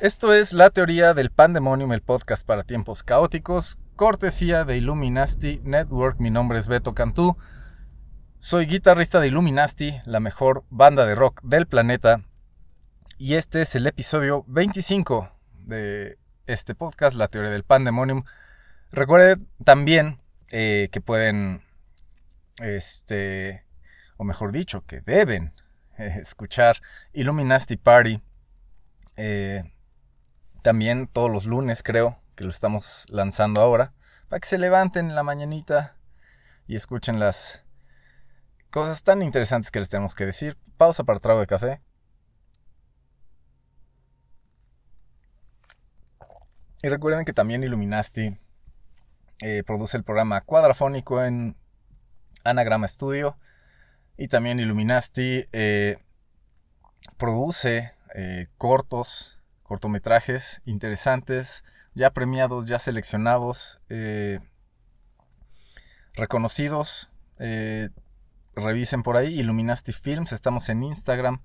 Esto es La Teoría del Pandemonium, el podcast para tiempos caóticos, cortesía de Illuminati Network. Mi nombre es Beto Cantú. Soy guitarrista de Illuminati, la mejor banda de rock del planeta. Y este es el episodio 25 de este podcast, La Teoría del Pandemonium. Recuerden también eh, que pueden, este, o mejor dicho, que deben eh, escuchar Illuminati Party. eh, también todos los lunes, creo, que lo estamos lanzando ahora. Para que se levanten en la mañanita y escuchen las cosas tan interesantes que les tenemos que decir. Pausa para trago de café. Y recuerden que también Illuminati eh, produce el programa cuadrafónico en Anagrama Studio. Y también Illuminati eh, produce eh, cortos, cortometrajes interesantes, ya premiados, ya seleccionados, reconocidos. revisen por ahí, Illuminati Films, estamos en Instagram.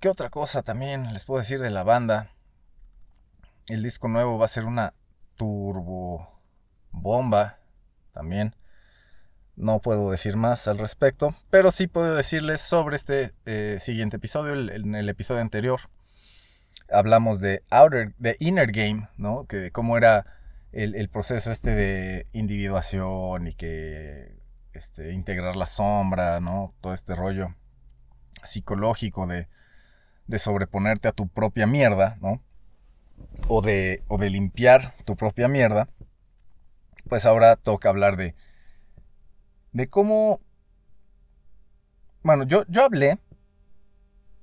¿Qué otra cosa también les puedo decir de la banda? El disco nuevo va a ser una turbo bomba también. No puedo decir más al respecto, pero sí puedo decirles sobre este eh, siguiente episodio. El- En el episodio anterior hablamos de Outer, de Inner Game, ¿no? Que de cómo era el, proceso este de individuación y que este, integrar la sombra, ¿no? Todo este rollo psicológico de, de sobreponerte a tu propia mierda, ¿no? O de, o de limpiar tu propia mierda. Pues ahora toca hablar de, de cómo... Bueno, yo, yo hablé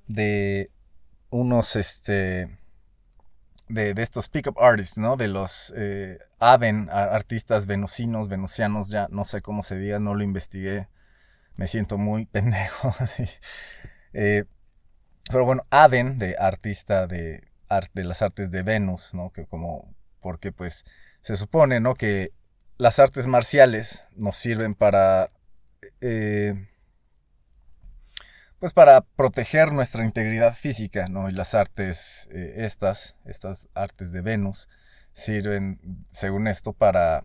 de unos, este, de, de estos pick-up artists, ¿no? De los eh, Aven, artistas venusinos, venusianos, ya no sé cómo se diga, no lo investigué. Me siento muy pendejo. Eh, pero bueno, Aven, de artista de, ar- de las artes de Venus, ¿no? Que como, porque pues se supone, ¿no? Que las artes marciales nos sirven para, eh, pues para proteger nuestra integridad física, ¿no? Y las artes, eh, estas, estas artes de Venus, sirven, según esto, para,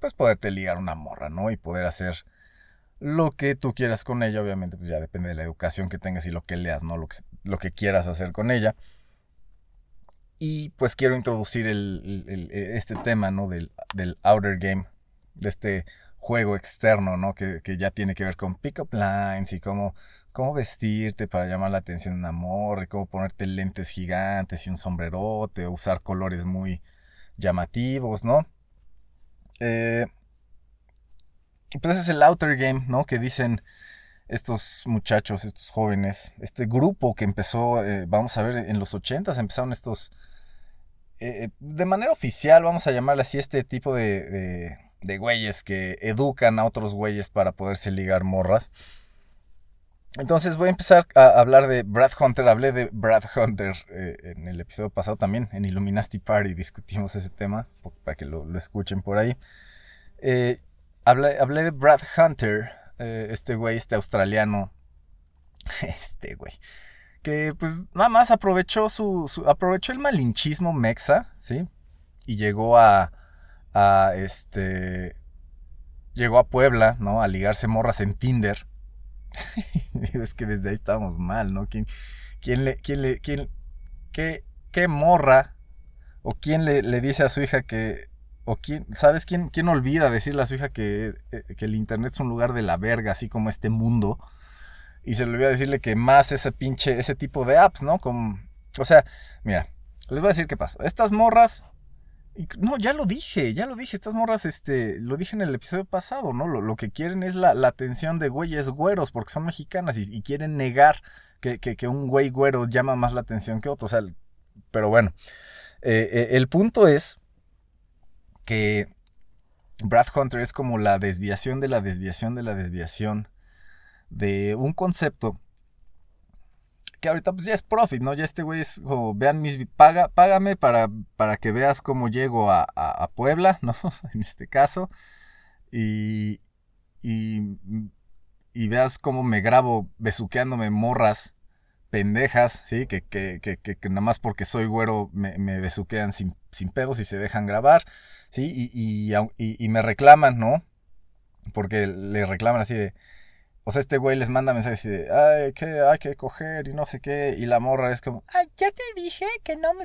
pues poderte ligar una morra, ¿no? Y poder hacer lo que tú quieras con ella, obviamente, pues ya depende de la educación que tengas y lo que leas, ¿no? Lo lo que quieras hacer con ella. Y pues quiero introducir el, el- este tema, ¿no? Del, del outer game, de este juego externo, ¿no? Que, que ya tiene que ver con pick-up lines y cómo, cómo vestirte para llamar la atención de un amor, y cómo ponerte lentes gigantes y un sombrerote, usar colores muy llamativos, ¿no? Eh, pues ese es el outer game, ¿no? Que dicen estos muchachos, estos jóvenes, este grupo que empezó, eh, vamos a ver, en los 80s empezaron estos, eh, de manera oficial, vamos a llamarle así, este tipo de, de, de güeyes que educan a otros güeyes para poderse ligar morras. Entonces voy a empezar a hablar de Brad Hunter. Hablé de Brad Hunter eh, en el episodio pasado también, en Illuminati Party discutimos ese tema, para que lo, escuchen por ahí. Eh, hablé, hablé de Brad Hunter, eh, este güey, este australiano, este güey, que pues nada más aprovechó su, aprovechó el malinchismo mexa, ¿sí? Y llegó a, a este, llegó a Puebla, ¿no? A ligarse morras en Tinder. Es que desde ahí estábamos mal, ¿no? ¿Quién, quién le, quién le, quién, qué, qué morra o quién le, le dice a su hija que, o quién, ¿sabes quién, quién olvida decirle a su hija que, eh, que el internet es un lugar de la verga, así como este mundo? Y se le olvida decirle que más ese pinche, ese tipo de apps, ¿no? Como, o sea, mira, les voy a decir qué pasó. Estas morras no, ya lo dije, ya lo dije. Estas morras, este, lo dije en el episodio pasado, ¿no? Lo, lo que quieren es la, la atención de güeyes güeros porque son mexicanas y, quieren negar que, que, que, un güey güero llama más la atención que otro. O sea, pero bueno, eh, eh, el punto es que Brad Hunter es como la desviación de la desviación de la desviación de un concepto que ahorita pues ya es profit, ¿no? Ya este güey es como, vean mis, paga, págame para, para que veas cómo llego a, a, Puebla, ¿no? en este caso. Y, y, veas cómo me grabo besuqueándome morras pendejas, ¿sí? Que, que, que, nada más porque soy güero me, me besuquean sin, sin pedos y se dejan grabar, ¿sí? Y, y me reclaman, ¿no? Porque le reclaman así de o sea, este güey les manda mensajes así de, ay, que hay que coger y no sé qué. Y la morra es como, ay, ya te dije que no me...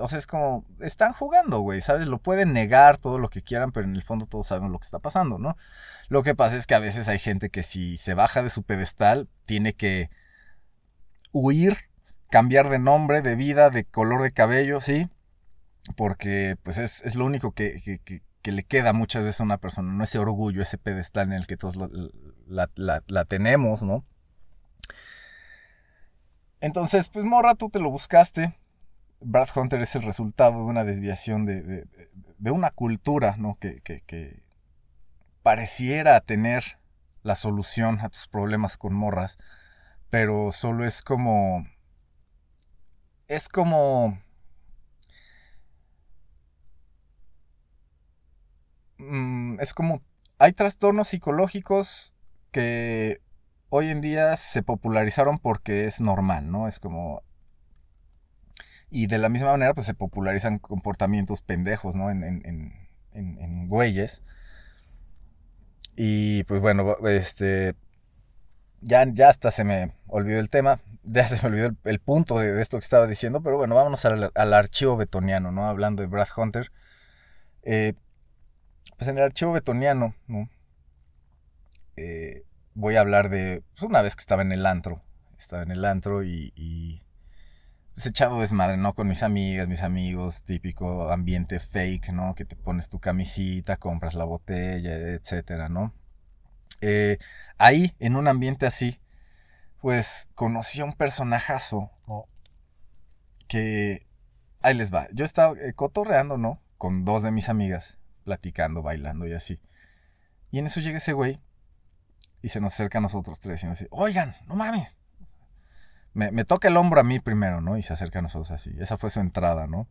O sea, es como, están jugando, güey, ¿sabes? Lo pueden negar todo lo que quieran, pero en el fondo todos saben lo que está pasando, ¿no? Lo que pasa es que a veces hay gente que si se baja de su pedestal, tiene que huir, cambiar de nombre, de vida, de color de cabello, ¿sí? Porque pues es, es lo único que, que, que, que, le queda muchas veces a una persona, no ese orgullo, ese pedestal en el que todos lo, la, la, tenemos, ¿no? Entonces, pues morra, tú te lo buscaste. Brad Hunter es el resultado de una desviación de, de, de una cultura, ¿no? Que, que, que, pareciera tener la solución a tus problemas con morras, pero solo es como... Es como... Mm, es como... Hay trastornos psicológicos que hoy en día se popularizaron porque es normal, ¿no? Es como... Y de la misma manera, pues se popularizan comportamientos pendejos, ¿no? En, en, en, en güeyes. Y pues bueno, este... Ya, ya hasta se me olvidó el tema, ya se me olvidó el, punto de, de, esto que estaba diciendo, pero bueno, vámonos al, al, archivo betoniano, ¿no? Hablando de Brad Hunter. Eh, pues en el archivo betoniano, ¿no? Eh, voy a hablar de pues una vez que estaba en el antro. Estaba en el antro y, y pues echado desmadre, ¿no? Con mis amigas, mis amigos, típico ambiente fake, ¿no? Que te pones tu camisita, compras la botella, etcétera, ¿no? Eh, ahí, en un ambiente así, pues conocí a un personajazo ¿no? que... Ahí les va. Yo estaba eh, cotorreando, ¿no? Con dos de mis amigas, platicando, bailando y así. Y en eso llega ese güey y se nos acerca a nosotros tres y nos dice, oigan, no mames. Me, me, toca el hombro a mí primero, ¿no? Y se acerca a nosotros así. Esa fue su entrada, ¿no?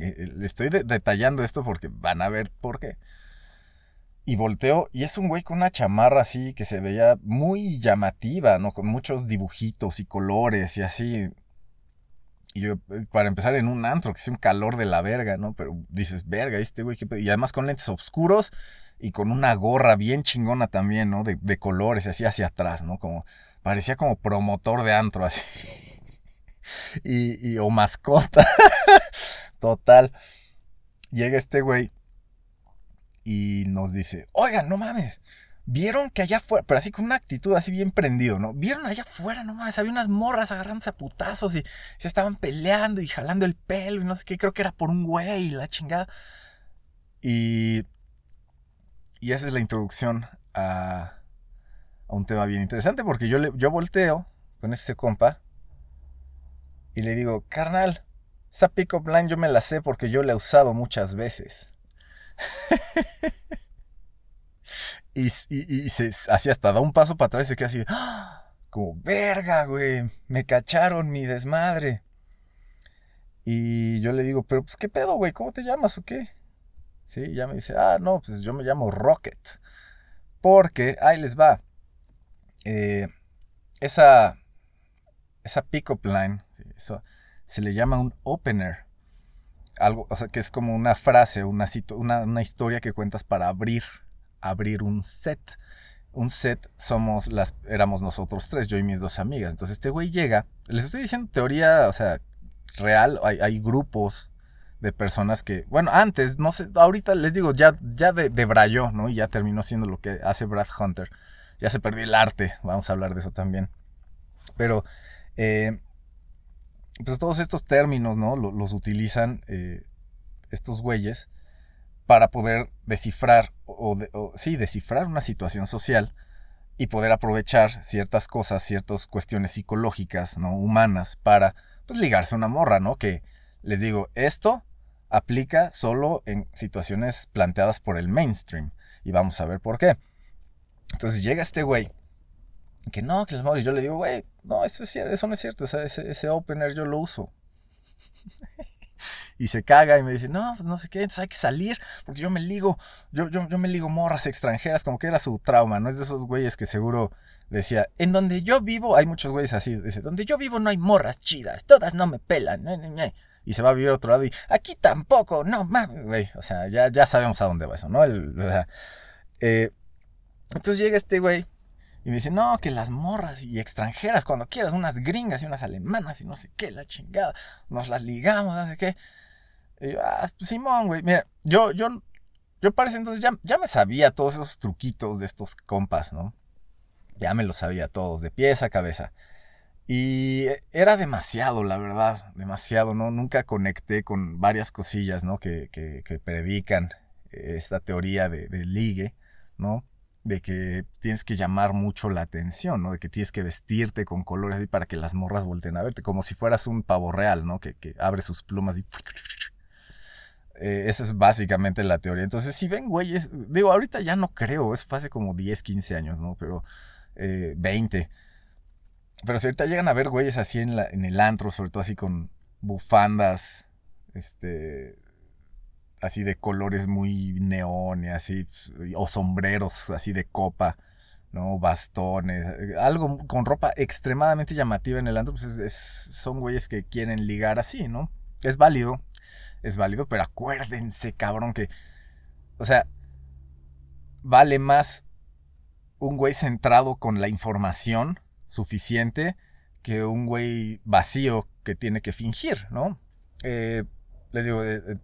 le estoy de detallando esto porque van a ver por qué. Y volteo y es un güey con una chamarra así que se veía muy llamativa, ¿no? Con muchos dibujitos y colores y así. Y yo, para empezar en un antro, que es un calor de la verga, ¿no? Pero dices, verga, este güey, y además con lentes oscuros y con una gorra bien chingona también, ¿no? De, colores, así hacia atrás, ¿no? Como, parecía como promotor de antro, así. y, o mascota. Total. Llega este güey y nos dice, oigan, no mames. Vieron que allá afuera, pero así con una actitud así bien prendido, ¿no? Vieron allá afuera, no mames, había unas morras agarrándose a putazos y se estaban peleando y jalando el pelo y no sé qué, creo que era por un güey la chingada. Y y esa es la introducción a, a un tema bien interesante porque yo, le, yo volteo con este compa y le digo, carnal, esa pick-up line yo me la sé porque yo la he usado muchas veces. y, y, y, se así hasta da un paso para atrás y se queda así, ¡Ah! como, verga, güey, me cacharon mi desmadre. Y yo le digo, pero pues qué pedo, güey, ¿cómo te llamas o qué? ¿Sí? Ya me dice, ah, no, pues yo me llamo Rocket. Porque, ahí les va. Eh, esa, esa pick-up line, eso se le llama un opener. Algo, o sea, que es como una frase, una, una, una historia que cuentas para abrir, abrir un set. Un set somos las, éramos nosotros tres, yo y mis dos amigas. Entonces este güey llega, les estoy diciendo teoría, o sea, real, hay, hay grupos de personas que, bueno, antes, no sé, ahorita les digo, ya, ya de, debrayó, ¿no? Y ya terminó siendo lo que hace Brad Hunter. Ya se perdió el arte, vamos a hablar de eso también. Pero, eh, pues todos estos términos, ¿no? Los, utilizan eh, estos güeyes para poder descifrar, o, sí, descifrar una situación social y poder aprovechar ciertas cosas, ciertas cuestiones psicológicas, ¿no? Humanas para, pues, ligarse a una morra, ¿no? Que, les digo, esto aplica solo en situaciones planteadas por el mainstream. Y vamos a ver por qué. Entonces llega este güey. Que no, que les y yo le digo, güey, no, eso, es cierto, eso no es cierto. O sea, ese, ese opener yo lo uso. y se caga y me dice, no, pues no sé qué, entonces hay que salir, porque yo me ligo, yo, yo, yo me ligo morras extranjeras, como que era su trauma, ¿no? Es de esos güeyes que seguro decía, en donde yo vivo, hay muchos güeyes así, dice, donde yo vivo no hay morras chidas, todas no me pelan, y se va a vivir a otro lado y aquí tampoco, no mames, güey, o sea, ya, ya sabemos a dónde va eso, ¿no? Eh, entonces llega este güey y me dice, no, que las morras y extranjeras, cuando quieras, unas gringas y unas alemanas y no sé qué, la chingada, nos las ligamos, no sé qué. Y yo, ah, Simón, güey, mira, yo, yo, yo parece entonces ya, ya me sabía todos esos truquitos de estos compas, ¿no? Ya me los sabía todos, de pies a cabeza. Y era demasiado, la verdad, demasiado, ¿no? Nunca conecté con varias cosillas, ¿no? Que, que, que predican esta teoría de, de ligue, ¿no? de que tienes que llamar mucho la atención, ¿no? De que tienes que vestirte con colores así para que las morras volten a verte, como si fueras un pavo real, ¿no? Que, abre sus plumas y... Eh, esa es básicamente la teoría. Entonces, si ven güeyes, digo, ahorita ya no creo, eso fue hace como 10, 15 años, ¿no? Pero eh, 20. Pero si ahorita llegan a ver güeyes así en, la, en el antro, sobre todo así con bufandas, este, así de colores muy neón y así, o sombreros así de copa, ¿no? Bastones, algo con ropa extremadamente llamativa en el antro, pues es, son güeyes que quieren ligar así, ¿no? Es válido, es válido, pero acuérdense, cabrón, que, o sea, vale más un güey centrado con la información suficiente que un güey vacío que tiene que fingir, ¿no? Eh, le digo, eh, eh,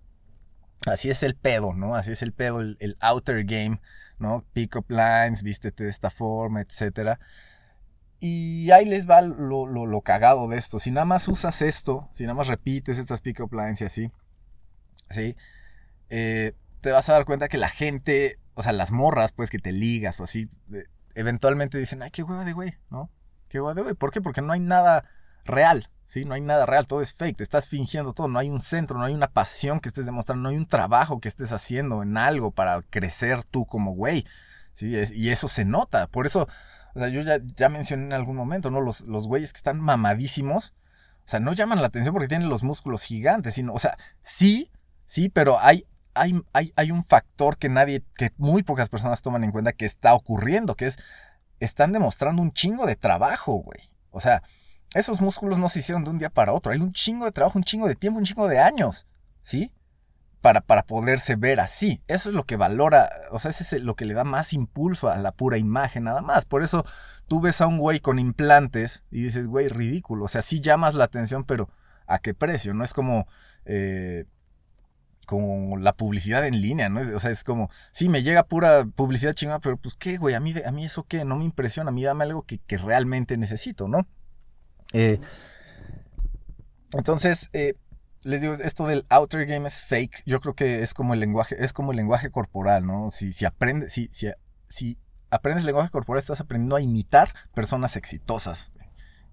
Así es el pedo, ¿no? Así es el pedo, el, outer game, ¿no? Pick up lines, vístete de esta forma, etc. Y ahí les va lo, lo, cagado de esto. Si nada más usas esto, si nada más repites estas pick up lines y así, ¿sí? Te vas a dar cuenta que la gente, o sea, las morras, pues, que te ligas o así, eventualmente dicen, ay, qué hueva de güey, ¿no? Qué güey. ¿Por qué? Porque no hay nada real, ¿sí? No hay nada real, todo es fake, te estás fingiendo todo, no hay un centro, no hay una pasión que estés demostrando, no hay un trabajo que estés haciendo en algo para crecer tú como güey, ¿sí? y eso se nota, por eso, o sea, yo ya, ya mencioné en algún momento, ¿no? Los, los güeyes que están mamadísimos, o sea, no llaman la atención porque tienen los músculos gigantes, sino, o sea, sí, sí, pero hay, hay, hay, hay un factor que nadie, que muy pocas personas toman en cuenta que está ocurriendo, que es, están demostrando un chingo de trabajo, güey. O sea, esos músculos no se hicieron de un día para otro. Hay un chingo de trabajo, un chingo de tiempo, un chingo de años. ¿Sí? Para, para poderse ver así. Eso es lo que valora, o sea, eso es lo que le da más impulso a la pura imagen, nada más. Por eso tú ves a un güey con implantes y dices, güey, ridículo. O sea, sí llamas la atención, pero ¿a qué precio? No es como... Eh, como la publicidad en línea, ¿no? O sea, es como, sí, me llega pura publicidad chingada, pero pues qué, güey, a mí, a mí eso qué, no me impresiona, a mí dame algo que, que realmente necesito, ¿no? Eh, entonces, eh, les digo, esto del outer game es fake. Yo creo que es como el lenguaje, es como el lenguaje corporal, ¿no? Si, si aprendes, si, si, si aprendes lenguaje corporal, estás aprendiendo a imitar personas exitosas.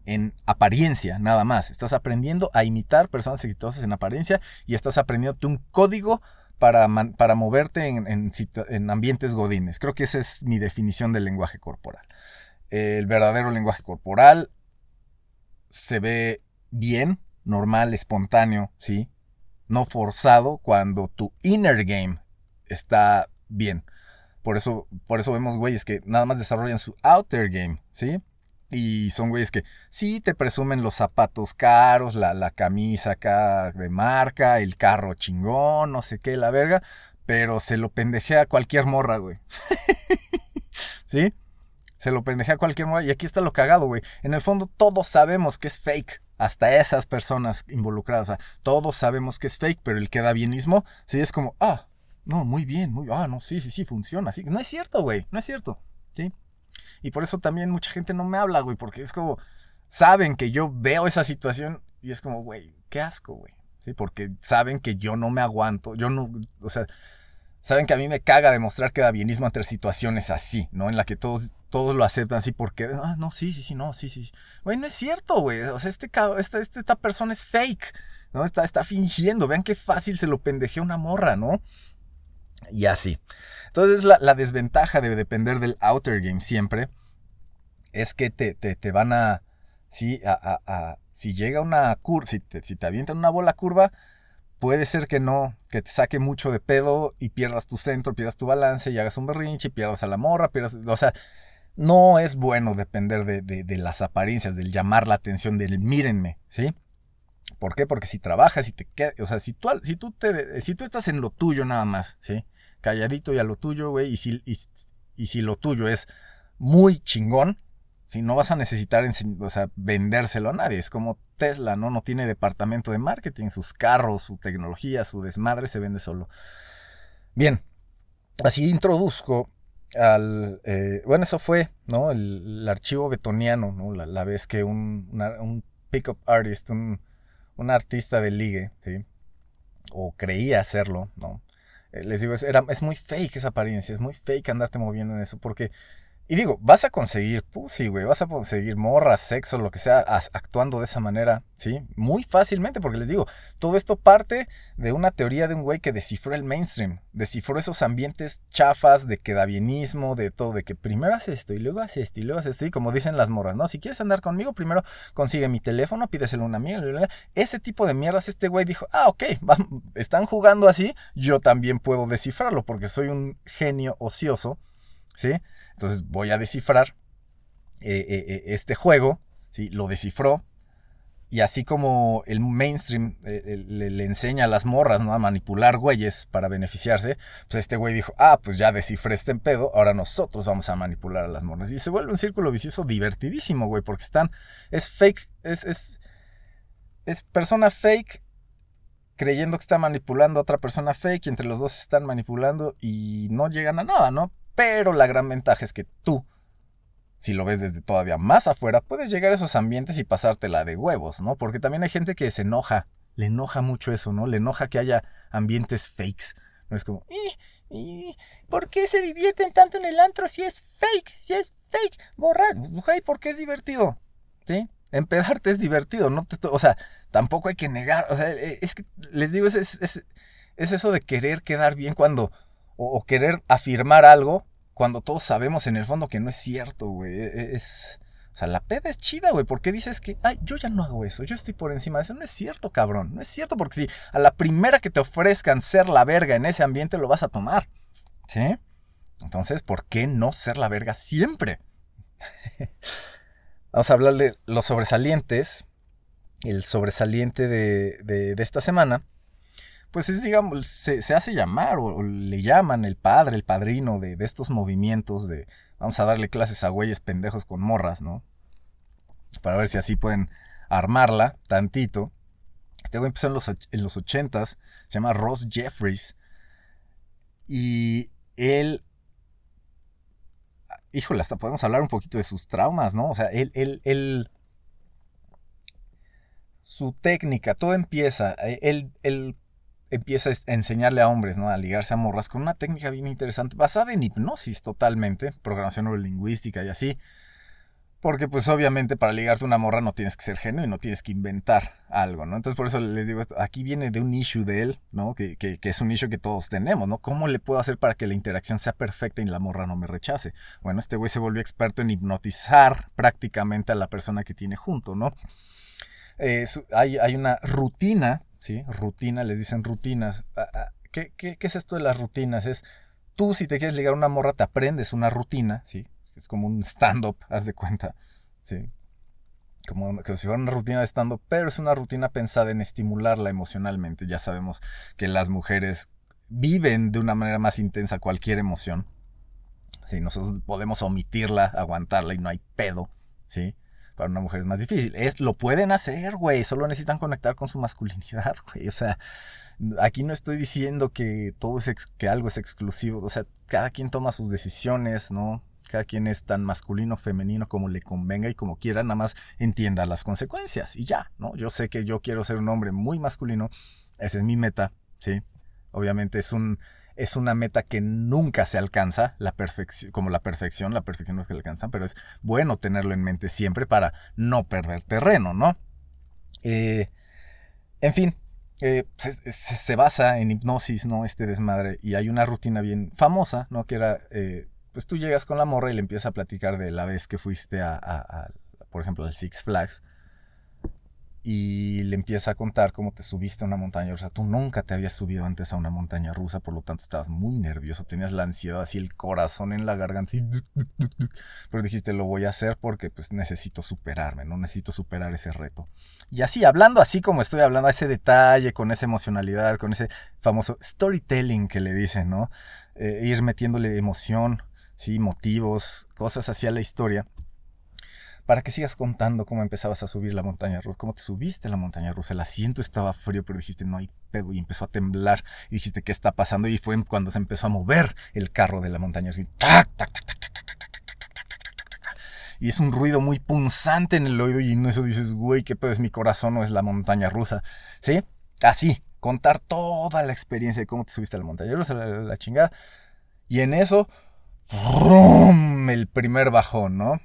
En apariencia, nada más. Estás aprendiendo a imitar personas exitosas en apariencia y estás aprendiendo un código para, para moverte en, en, en, ambientes godines. Creo que esa es mi definición del lenguaje corporal. El verdadero lenguaje corporal se ve bien, normal, espontáneo, ¿sí? No forzado cuando tu inner game está bien. Por eso, por eso vemos güeyes que nada más desarrollan su outer game, ¿sí? Y son güeyes que sí te presumen los zapatos caros, la, la camisa acá de marca, el carro chingón, no sé qué, la verga, pero se lo pendejea cualquier morra, güey. ¿Sí? Se lo pendejea a cualquier modo. Y aquí está lo cagado, güey. En el fondo todos sabemos que es fake. Hasta esas personas involucradas. Todos sabemos que es fake, pero el que da bienismo, sí es como, ah, no, muy bien, muy, ah, no, sí, sí, sí, funciona. Sí. No es cierto, güey, no es cierto. ¿Sí? Y por eso también mucha gente no me habla, güey, porque es como, saben que yo veo esa situación y es como, güey, qué asco, güey. ¿sí? Porque saben que yo no me aguanto, yo no, o sea, saben que a mí me caga demostrar que da bienismo ante situaciones así, ¿no? En la que todos, todos lo aceptan así porque, ah, no, sí, sí, sí, no, sí, sí. Güey, no es cierto, güey. O sea, este, esta, esta persona es fake, ¿no? Está, está fingiendo. Vean qué fácil se lo pendejea una morra, ¿no? Y así. Entonces, la, la desventaja de depender del outer game siempre es que te, te, te van a, sí, a, a, si llega una curva, si te, si te avientan una bola curva, puede ser que no, que te saque mucho de pedo y pierdas tu centro, pierdas tu balance y hagas un berrinche y pierdas a la morra, pierdas, o sea, no es bueno depender de, de, las apariencias, del llamar la atención, del mírenme, ¿sí? ¿Por qué? Porque si trabajas y te quedas, o sea, si tú, si tú, te, si tú estás en lo tuyo nada más, ¿sí? Calladito y a lo tuyo, güey, y si, y, si lo tuyo es muy chingón, si no vas a necesitar o sea, vendérselo a nadie. Es como Tesla, ¿no? No tiene departamento de marketing. Sus carros, su tecnología, su desmadre se vende solo. Bien, así introduzco al... Eh, bueno, eso fue, ¿no? El, archivo betoniano, ¿no? La, vez que un pick-up artist, un, un, artista de ligue, ¿sí? O creía hacerlo, ¿no? Eh, les digo, es, era, es muy fake esa apariencia, es muy fake andarte moviendo en eso, porque y digo, vas a conseguir pussy, güey, vas a conseguir morras, sexo, lo que sea, actuando de esa manera, ¿sí? Muy fácilmente, porque les digo, todo esto parte de una teoría de un güey que descifró el mainstream, descifró esos ambientes chafas de quedabienismo, de todo, de que primero haces esto y luego haces esto y luego haces esto, y como dicen las morras, ¿no? Si quieres andar conmigo, primero consigue mi teléfono, pídeselo una amiga, ese tipo de mierdas, este güey dijo, ah, ok, están jugando así, yo también puedo descifrarlo, porque soy un genio ocioso, ¿sí? Entonces voy a descifrar eh, eh, este juego, ¿sí? lo descifró. Y así como el mainstream eh, le, enseña a las morras ¿no? a manipular güeyes para beneficiarse, pues este güey dijo, ah, pues ya descifré este pedo, ahora nosotros vamos a manipular a las morras. Y se vuelve un círculo vicioso divertidísimo, güey, porque están, es fake, es, es, es persona fake creyendo que está manipulando a otra persona fake y entre los dos están manipulando y no llegan a nada, ¿no? Pero la gran ventaja es que tú, si lo ves desde todavía más afuera, puedes llegar a esos ambientes y pasártela de huevos, ¿no? Porque también hay gente que se enoja, le enoja mucho eso, ¿no? Le enoja que haya ambientes fakes. No es como, ¿y, y por qué se divierten tanto en el antro si es fake? Si es fake, borrar. Hey, ¿por qué es divertido? ¿Sí? Empedarte es divertido, ¿no? O sea, tampoco hay que negar. O sea, e, es que les digo, es, es, es eso de querer quedar bien cuando o, querer afirmar algo cuando todos sabemos en el fondo que no es cierto, güey. E, e, es, o sea, la peda es chida, güey. ¿Por qué dices que, ay, yo ya no hago eso? Yo estoy por encima de eso. No es cierto, cabrón. No es cierto porque si a la primera que te ofrezcan ser la verga en ese ambiente lo vas a tomar. ¿Sí? Entonces, ¿por qué no ser la verga siempre? Vamos a hablar de los sobresalientes. El sobresaliente de, de esta semana pues es, digamos, se, se hace llamar o, le llaman el padre, el padrino de, de, estos movimientos de vamos a darle clases a güeyes pendejos con morras, ¿no? Para ver si así pueden armarla tantito. Este güey empezó en los, en los 80s, se llama Ross Jeffries. Y él... Híjole, hasta podemos hablar un poquito de sus traumas, ¿no? O sea, él, él, él su técnica, todo empieza, él, él empieza a enseñarle a hombres, ¿no? A ligarse a morras con una técnica bien interesante, basada en hipnosis totalmente, programación neurolingüística y así. Porque pues obviamente para ligarte una morra no tienes que ser genuino, no tienes que inventar algo, ¿no? Entonces por eso les digo esto, aquí viene de un issue de él, ¿no? Que, que, que, es un issue que todos tenemos, ¿no? ¿Cómo le puedo hacer para que la interacción sea perfecta y la morra no me rechace? Bueno, este güey se volvió experto en hipnotizar prácticamente a la persona que tiene junto, ¿no? Eh, hay, hay una rutina ¿sí? Rutina, les dicen rutinas. Ah, ah, ¿Qué, qué, qué es esto de las rutinas? Es tú si te quieres ligar a una morra te aprendes una rutina, ¿sí? Es como un stand-up, haz de cuenta, ¿sí? Como, como, si fuera una rutina de stand-up, pero es una rutina pensada en estimularla emocionalmente. Ya sabemos que las mujeres viven de una manera más intensa cualquier emoción. ¿sí? Nosotros podemos omitirla, aguantarla y no hay pedo, ¿sí? Para una mujer es más difícil. Es, lo pueden hacer, güey, solo necesitan conectar con su masculinidad, güey. O sea, aquí no estoy diciendo que todo es, que algo es exclusivo, o sea, cada quien toma sus decisiones, ¿no? Cada quien es tan masculino, femenino como le convenga y como quiera, nada más entienda las consecuencias y ya, ¿no? Yo sé que yo quiero ser un hombre muy masculino, esa es mi meta, ¿sí? Obviamente es un es una meta que nunca se alcanza, la perfección, como la perfección, la perfección no es que la alcanzan, pero es bueno tenerlo en mente siempre para no perder terreno, ¿no? Eh, en fin, eh, se, basa en hipnosis, ¿no? Este desmadre, y hay una rutina bien famosa, ¿no? Que era, eh, pues tú llegas con la morra y le empiezas a platicar de la vez que fuiste a por ejemplo, al Six Flags, y le empieza a contar cómo te subiste a una montaña rusa. Tú nunca te habías subido antes a una montaña rusa, por lo tanto estabas muy nervioso, tenías la ansiedad, así el corazón en la garganta, pero dijiste, lo voy a hacer porque pues necesito superarme, no necesito superar ese reto. Y así, hablando así como estoy hablando, a ese detalle, con esa emocionalidad, con ese famoso storytelling que le dicen, ¿no? Eh, ir metiéndole emoción, sí, motivos, cosas hacia la historia para que sigas contando cómo empezabas a subir la montaña rusa, cómo te subiste la montaña rusa. El asiento estaba frío, pero dijiste, no hay pedo, y empezó a temblar. Y dijiste, ¿qué está pasando? Y fue cuando se empezó a mover el carro de la montaña rusa. Y es un ruido muy punzante en el oído, y en eso dices, güey, ¿qué pedo es mi corazón o es la montaña rusa? ¿Sí? Así, contar toda la experiencia de cómo te subiste a la montaña rusa, la, chingada. Y en eso, el primer bajón, ¿no?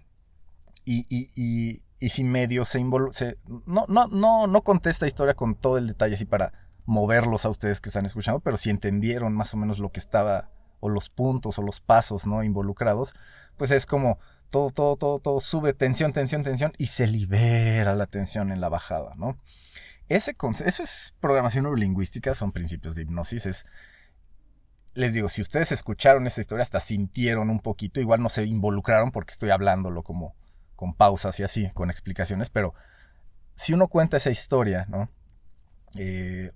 Y, y, y, si medio se involucra, no, no, no, no conté esta historia con todo el detalle así para moverlos a ustedes que están escuchando, pero si entendieron más o menos lo que estaba, o los puntos o los pasos no involucrados, pues es como todo, todo, todo, todo sube tensión, tensión, tensión y se libera la tensión en la bajada, ¿no? Ese eso es programación neurolingüística, son principios de hipnosis, es les digo, si ustedes escucharon esta historia, hasta sintieron un poquito, igual no se involucraron porque estoy hablándolo como, con pausas y así, con explicaciones, pero si uno cuenta esa historia, ¿no? Eh,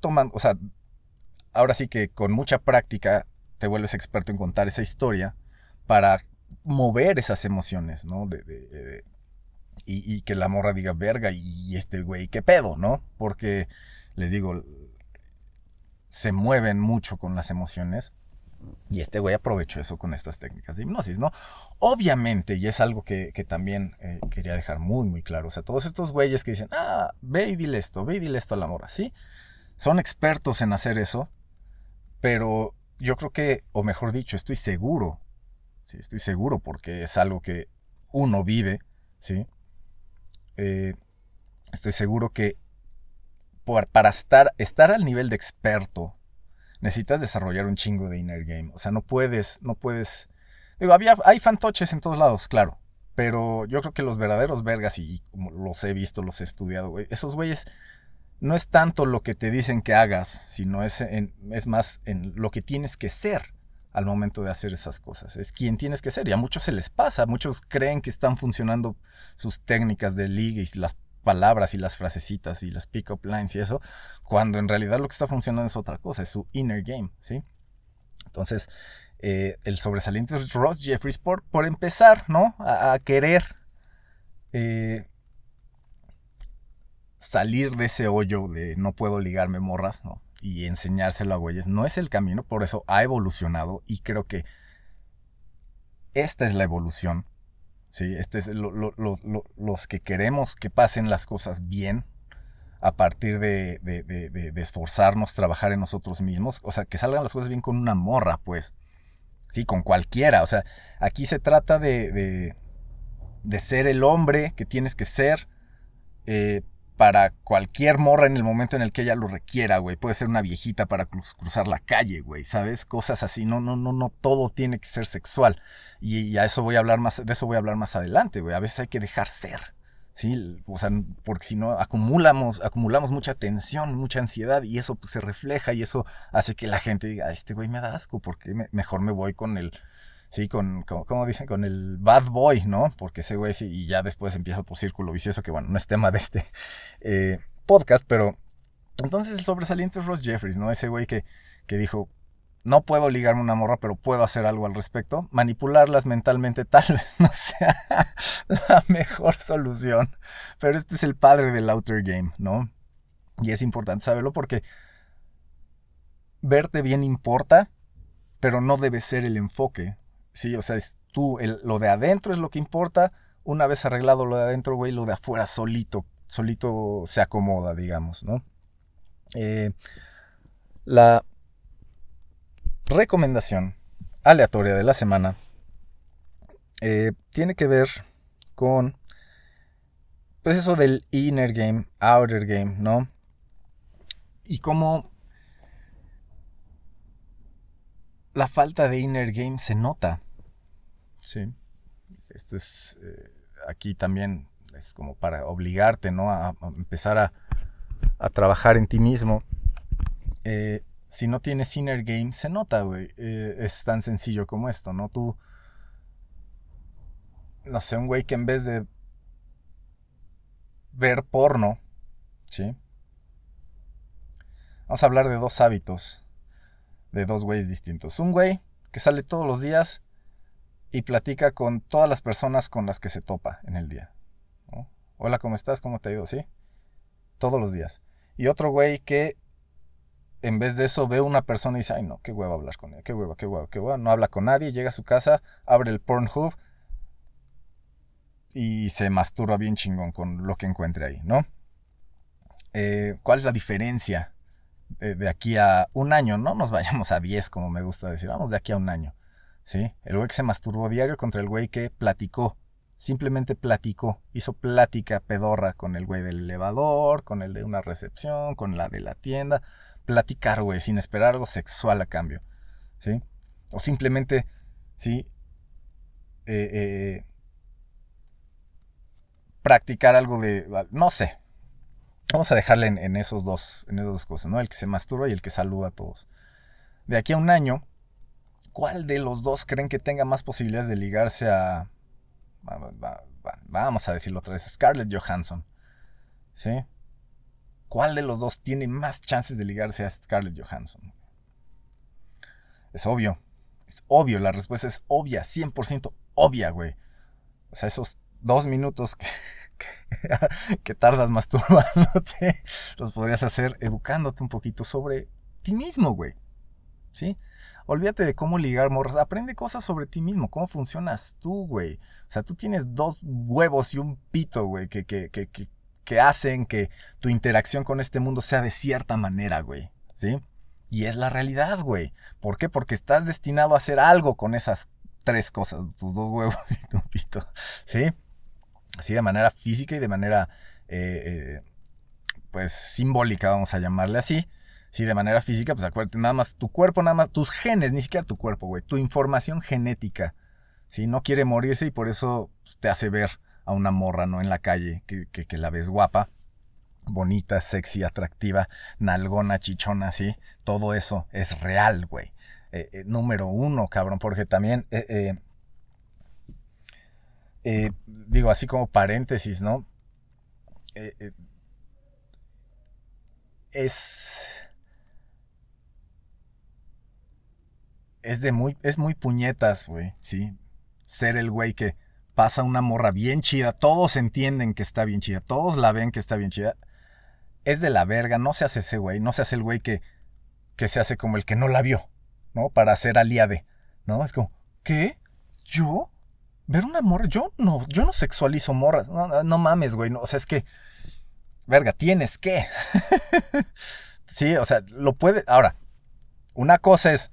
toman, o sea, ahora sí que con mucha práctica te vuelves experto en contar esa historia para mover esas emociones, ¿no? De, y, que la morra diga, verga, y este güey, ¿qué pedo, no? Porque, les digo, se mueven mucho con las emociones y este güey aprovechó eso con estas técnicas de hipnosis, ¿no? Obviamente, y es algo que, también eh, quería dejar muy, muy claro. O sea, todos estos güeyes que dicen, ah, ve y dile esto, ve y dile esto a la mora, ¿sí? Son expertos en hacer eso, pero yo creo que, o mejor dicho, estoy seguro, sí, estoy seguro porque es algo que uno vive, ¿sí? Eh, estoy seguro que para estar, estar al nivel de experto necesitas desarrollar un chingo de inner game. O sea, no puedes, no puedes. Digo, había, hay fantoches en todos lados, claro. Pero yo creo que los verdaderos vergas, y como los he visto, los he estudiado, esos güeyes no es tanto lo que te dicen que hagas, sino es, es más en lo que tienes que ser al momento de hacer esas cosas. Es quien tienes que ser. Y a muchos se les pasa. Muchos creen que están funcionando sus técnicas de liga y las palabras y las frasecitas y las pick-up lines y eso, cuando en realidad lo que está funcionando es otra cosa, es su inner game, ¿sí? Entonces, eh, el sobresaliente es Ross Jeffries por, por empezar, ¿no? A, querer eh, salir de ese hoyo de no puedo ligarme morras. Y enseñárselo a güeyes. No es el camino, por eso ha evolucionado y creo que esta es la evolución ¿sí? Este es los que queremos que pasen las cosas bien a partir de, esforzarnos, trabajar en nosotros mismos, o sea, que salgan las cosas bien con una morra, pues, sí, con cualquiera, o sea, aquí se trata de, ser el hombre que tienes que ser, eh, para cualquier morra en el momento en el que ella lo requiera, güey. Puede ser una viejita para cruzar la calle, güey, ¿sabes? Cosas así. No, no, no, no todo tiene que ser sexual. Y, a eso voy a hablar más, de eso voy a hablar más adelante, güey. A veces hay que dejar ser. ¿Sí? O sea, porque si no acumulamos, acumulamos mucha tensión, mucha ansiedad y eso pues, se refleja y eso hace que la gente diga, este güey me da asco, porque mejor me voy con el, Sí, con, como, dicen, con el bad boy, ¿no? Porque ese güey sí, y ya después empieza otro círculo vicioso que, bueno, no es tema de este eh, podcast, pero entonces el sobresaliente es Ross Jeffries, ¿no? Ese güey que, que dijo, no puedo ligarme una morra, pero puedo hacer algo al respecto. Manipularlas mentalmente tal vez no sea la mejor solución, pero este es el padre del outer game, ¿no? Y es importante saberlo porque verte bien importa, pero no debe ser el enfoque. Sí, o sea, tú, el- lo de adentro es lo que importa. Una vez arreglado lo de adentro, güey, lo de afuera solito, solito se acomoda, digamos, ¿no? Eh, la recomendación aleatoria de la semana eh, tiene que ver con pues eso del inner game, outer game, ¿no? Y cómo la falta de inner game se nota. Sí. Esto es eh, aquí también es como para obligarte, ¿no? A, empezar a, a trabajar en ti mismo. Eh, si no tienes inner game, se nota, güey. Eh, es tan sencillo como esto, ¿no? Tú, no sé, un güey que en vez de ver porno, ¿sí? Vamos a hablar de dos hábitos de dos güeyes distintos. Un güey que sale todos los días y platica con todas las personas con las que se topa en el día. Hola, ¿cómo estás? ¿Cómo te ha ido? ¿Sí? Todos los días. Y otro güey que en vez de eso ve una persona y dice, ay no, qué hueva hablar con ella, qué hueva, qué hueva, qué hueva. No habla con nadie, llega a su casa, abre el Pornhub y se masturba bien chingón con lo que encuentre ahí, ¿no? Eh, ¿Cuál es la diferencia de, de aquí a un año? No nos vayamos a 10, como me gusta decir, vamos de aquí a un año. ¿Sí? El güey que se masturbó diario contra el güey que platicó. Simplemente platicó. Hizo plática pedorra con el güey del elevador, con el de una recepción, con la de la tienda. Platicar, güey, sin esperar algo sexual a cambio. ¿Sí? O simplemente, ¿sí? Eh, eh, practicar algo de. No sé. Vamos a dejarle en, en esos dos, en esas dos cosas, ¿no? El que se masturba y el que saluda a todos. De aquí a un año, ¿cuál de los dos creen que tenga más posibilidades de ligarse a... va- va- va- Vamos a decirlo otra vez, Scarlett Johansson. ¿Sí? ¿Cuál de los dos tiene más chances de ligarse a Scarlett Johansson? Es obvio. Es obvio, la respuesta es obvia, 100% obvia, güey. O sea, esos dos minutos que, que, que tardas masturbándote, los podrías hacer educándote un poquito sobre ti mismo, güey. ¿Sí? Olvídate de cómo ligar morras. Aprende cosas sobre ti mismo. Cómo funcionas tú, güey. O sea, tú tienes dos huevos y un pito, güey, que, que, que, que, hacen que tu interacción con este mundo sea de cierta manera, güey. ¿Sí? Y es la realidad, güey. ¿Por qué? Porque estás destinado a hacer algo con esas tres cosas. Tus dos huevos y tu pito. ¿Sí? Así de manera física y de manera, eh, eh, pues, simbólica, vamos a llamarle así. Sí, de manera física, pues acuérdate, nada más tu cuerpo, nada más tus genes, ni siquiera tu cuerpo, güey, tu información genética, ¿sí? No quiere morirse y por eso pues, te hace ver a una morra, ¿no? En la calle, que, que, la ves guapa, bonita, sexy, atractiva, nalgona, chichona, ¿sí? Todo eso es real, güey. Eh, eh, número uno, cabrón, porque también, eh, digo, así como paréntesis, ¿no? Es... es de muy, es muy puñetas, güey, ¿sí? Ser el güey que pasa una morra bien chida, todos entienden que está bien chida, todos la ven que está bien chida. Es de la verga, no se hace ese güey, no se hace el güey que, que se hace como el que no la vio, ¿no? Para ser aliade, ¿no? Es como, ¿qué? ¿Yo? ¿Ver una morra? Yo no, yo no sexualizo morras, no, no, mames, güey, no, o sea, es que, verga, tienes que. sí, o sea, lo puede, ahora, una cosa es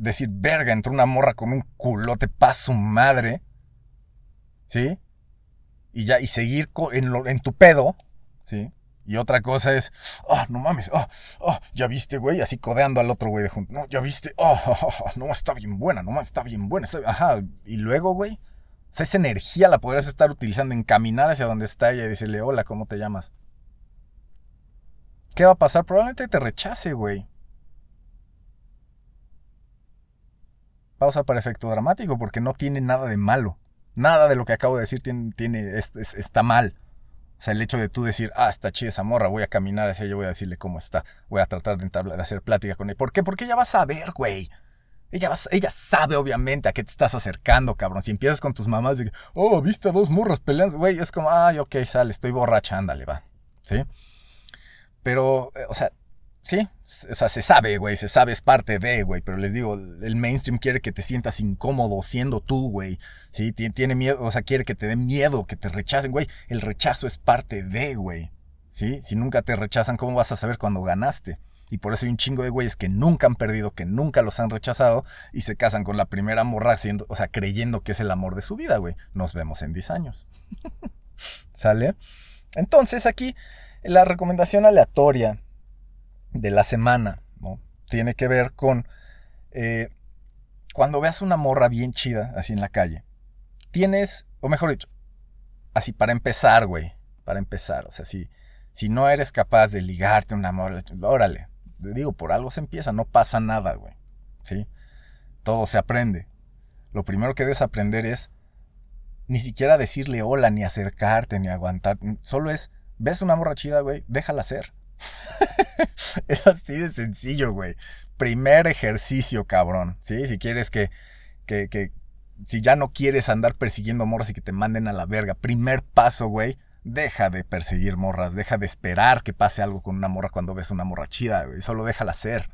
decir, verga, entró una morra con un culote pa' su madre. ¿Sí? Y ya, y seguir en, tu pedo. ¿Sí? Y otra cosa es, ah, no mames, ah, ah, ya viste, güey, así codeando al otro güey de junto. No, ya viste, ah, ah, ah, ah, no, está bien buena, no, está bien buena, ajá. Y luego, güey, o sea, esa energía la podrías estar utilizando en caminar hacia donde está ella y decirle, hola, ¿cómo te llamas? ¿Qué va a pasar? Probablemente te rechace, güey. Pausa para efecto dramático porque no tiene nada de malo. Nada de lo que acabo de decir tiene, tiene, es- es- está mal. O sea, el hecho de tú decir, ah, está chida esa morra, voy a caminar hacia ella, voy a decirle cómo está, voy a tratar de, hacer plática con ella. ¿Por qué? Porque ella va a saber, güey. Ella, va, ella sabe, obviamente, a qué te estás acercando, cabrón. Si empiezas con tus mamás de oh, viste a dos morras peleando, güey, es como, ay, ok, sale, estoy borracha, ándale, va. ¿Sí? Pero, eh, o sea, sí, o sea, se sabe, güey, se sabe, es parte de, güey, pero les digo, el mainstream quiere que te sientas incómodo siendo tú, güey, sí, tiene miedo, o sea, quiere que te den miedo, que te rechacen, güey, el rechazo es parte de, güey, sí, si nunca te rechazan, ¿cómo vas a saber cuando ganaste? Y por eso hay un chingo de güeyes que nunca han perdido, que nunca los han rechazado y se casan con la primera morra, siendo, o sea, creyendo que es el amor de su vida, güey. Nos vemos en 10 años. ¿Sale? Entonces aquí la recomendación aleatoria de la semana, ¿no? Tiene que ver con eh, cuando veas una morra bien chida así en la calle. Tienes, o mejor dicho, así para empezar, güey. Para empezar, o sea, si, si no eres capaz de ligarte una morra, órale, digo, por algo se empieza, no pasa nada, güey. ¿Sí? Todo se aprende. Lo primero que debes aprender es ni siquiera decirle hola, ni acercarte, ni aguantar. Solo es, ves una morra chida, güey, déjala ser. es así de sencillo, güey. Primer ejercicio, cabrón. ¿Sí? Si quieres que, que, que, si ya no quieres andar persiguiendo morras y que te manden a la verga, primer paso, güey, Deja de perseguir morras, deja de esperar que pase algo con una morra cuando ves una morra chida, güey. Solo déjala ser.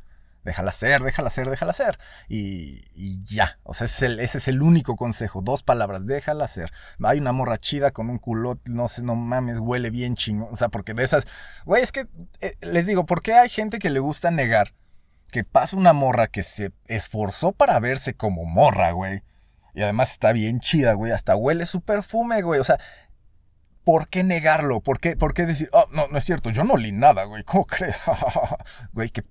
Déjala ser, déjala ser, déjala ser. Y, ya. O sea, ese es, el, ese es, el, único consejo. Dos palabras, déjala ser. Hay una morra chida con un culote, no sé, no mames, huele bien chingón. O sea, porque de esas. Güey, es que eh, les digo, ¿por qué hay gente que le gusta negar que pasa una morra que se esforzó para verse como morra, güey? Y además está bien chida, güey. Hasta huele su perfume, güey. O sea, ¿por qué negarlo? ¿Por qué, por qué decir, oh, no, no es cierto, yo no li nada, güey, ¿cómo crees? güey, que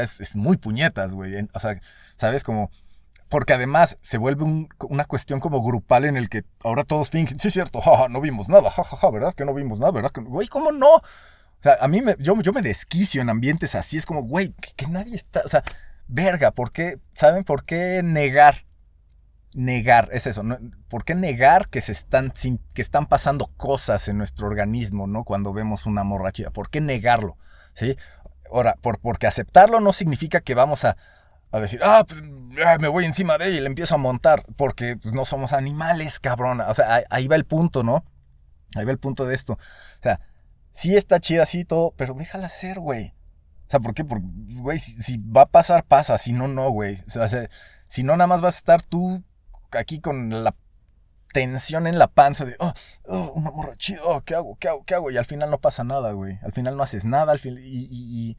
es, muy puñetas, güey. O sea, ¿sabes? Como... Porque además se vuelve una cuestión como grupal en el que ahora todos fingen, sí es cierto, jaja, no vimos nada, jajaja, ¿verdad que no vimos nada? ¿Verdad Güey, ¿cómo no? O sea, a mí me, yo, yo me desquicio en ambientes así, es como, güey, que, que nadie está, o sea, verga, ¿por qué, ¿saben por qué negar? Negar, es eso, ¿por qué negar que se están, que están pasando cosas en nuestro organismo, ¿no? Cuando vemos una morrachida, ¿por qué negarlo? ¿Sí? Ahora, por, porque aceptarlo no significa que vamos a, decir, ah, pues me voy encima de ella y le empiezo a montar, porque pues, no somos animales, cabrón. O sea, ahí, va el punto, ¿no? Ahí va el punto de esto. O sea, sí está chida así todo, pero déjala ser, güey. O sea, ¿por qué? Porque, güey, si, va a pasar, pasa. Si no, no, güey. O sea, si no, nada más vas a estar tú aquí con la tensión en la panza de, oh, oh una morra oh, ¿qué hago? ¿Qué hago? ¿Qué hago? Y al final no pasa nada, güey. Al final no haces nada, al fin, y, y,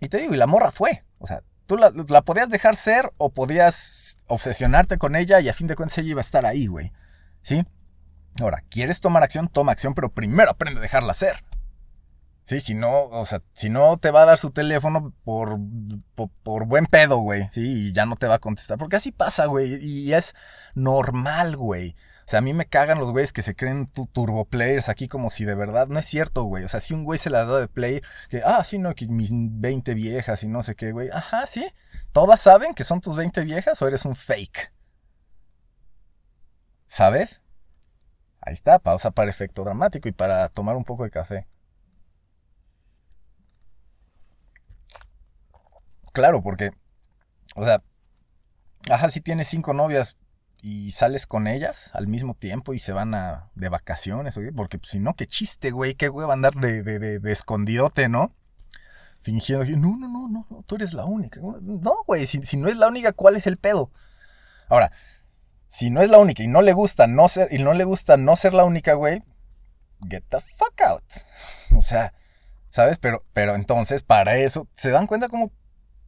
y, te digo, y la morra fue. O sea, tú la, la, podías dejar ser o podías obsesionarte con ella y a fin de cuentas ella iba a estar ahí, güey. ¿Sí? Ahora, ¿quieres tomar acción? Toma acción, pero primero aprende a dejarla ser. Sí, si no, o sea, si no te va a dar su teléfono por, por, buen pedo, güey. Sí, y ya no te va a contestar. Porque así pasa, güey. Y es normal, güey. O sea, a mí me cagan los güeyes que se creen tu turbo players aquí como si de verdad no es cierto, güey. O sea, si un güey se la da de play, que, ah, sí, no, que mis 20 viejas y no sé qué, güey. Ajá, sí. ¿Todas saben que son tus 20 viejas o eres un fake? ¿Sabes? Ahí está, pausa para efecto dramático y para tomar un poco de café. Claro, porque, o sea, ajá, si tienes cinco novias y sales con ellas al mismo tiempo y se van a de vacaciones, porque pues, si no, qué chiste, güey, qué güey va a andar de, de, de, escondidote, ¿no? Fingiendo que, no, no, no, no, tú eres la única. No, güey, si, si no es la única, ¿cuál es el pedo? Ahora, si no es la única y no le gusta no ser, y no le gusta no ser la única, güey, get the fuck out. O sea, ¿sabes? Pero, pero entonces, para eso, ¿se dan cuenta cómo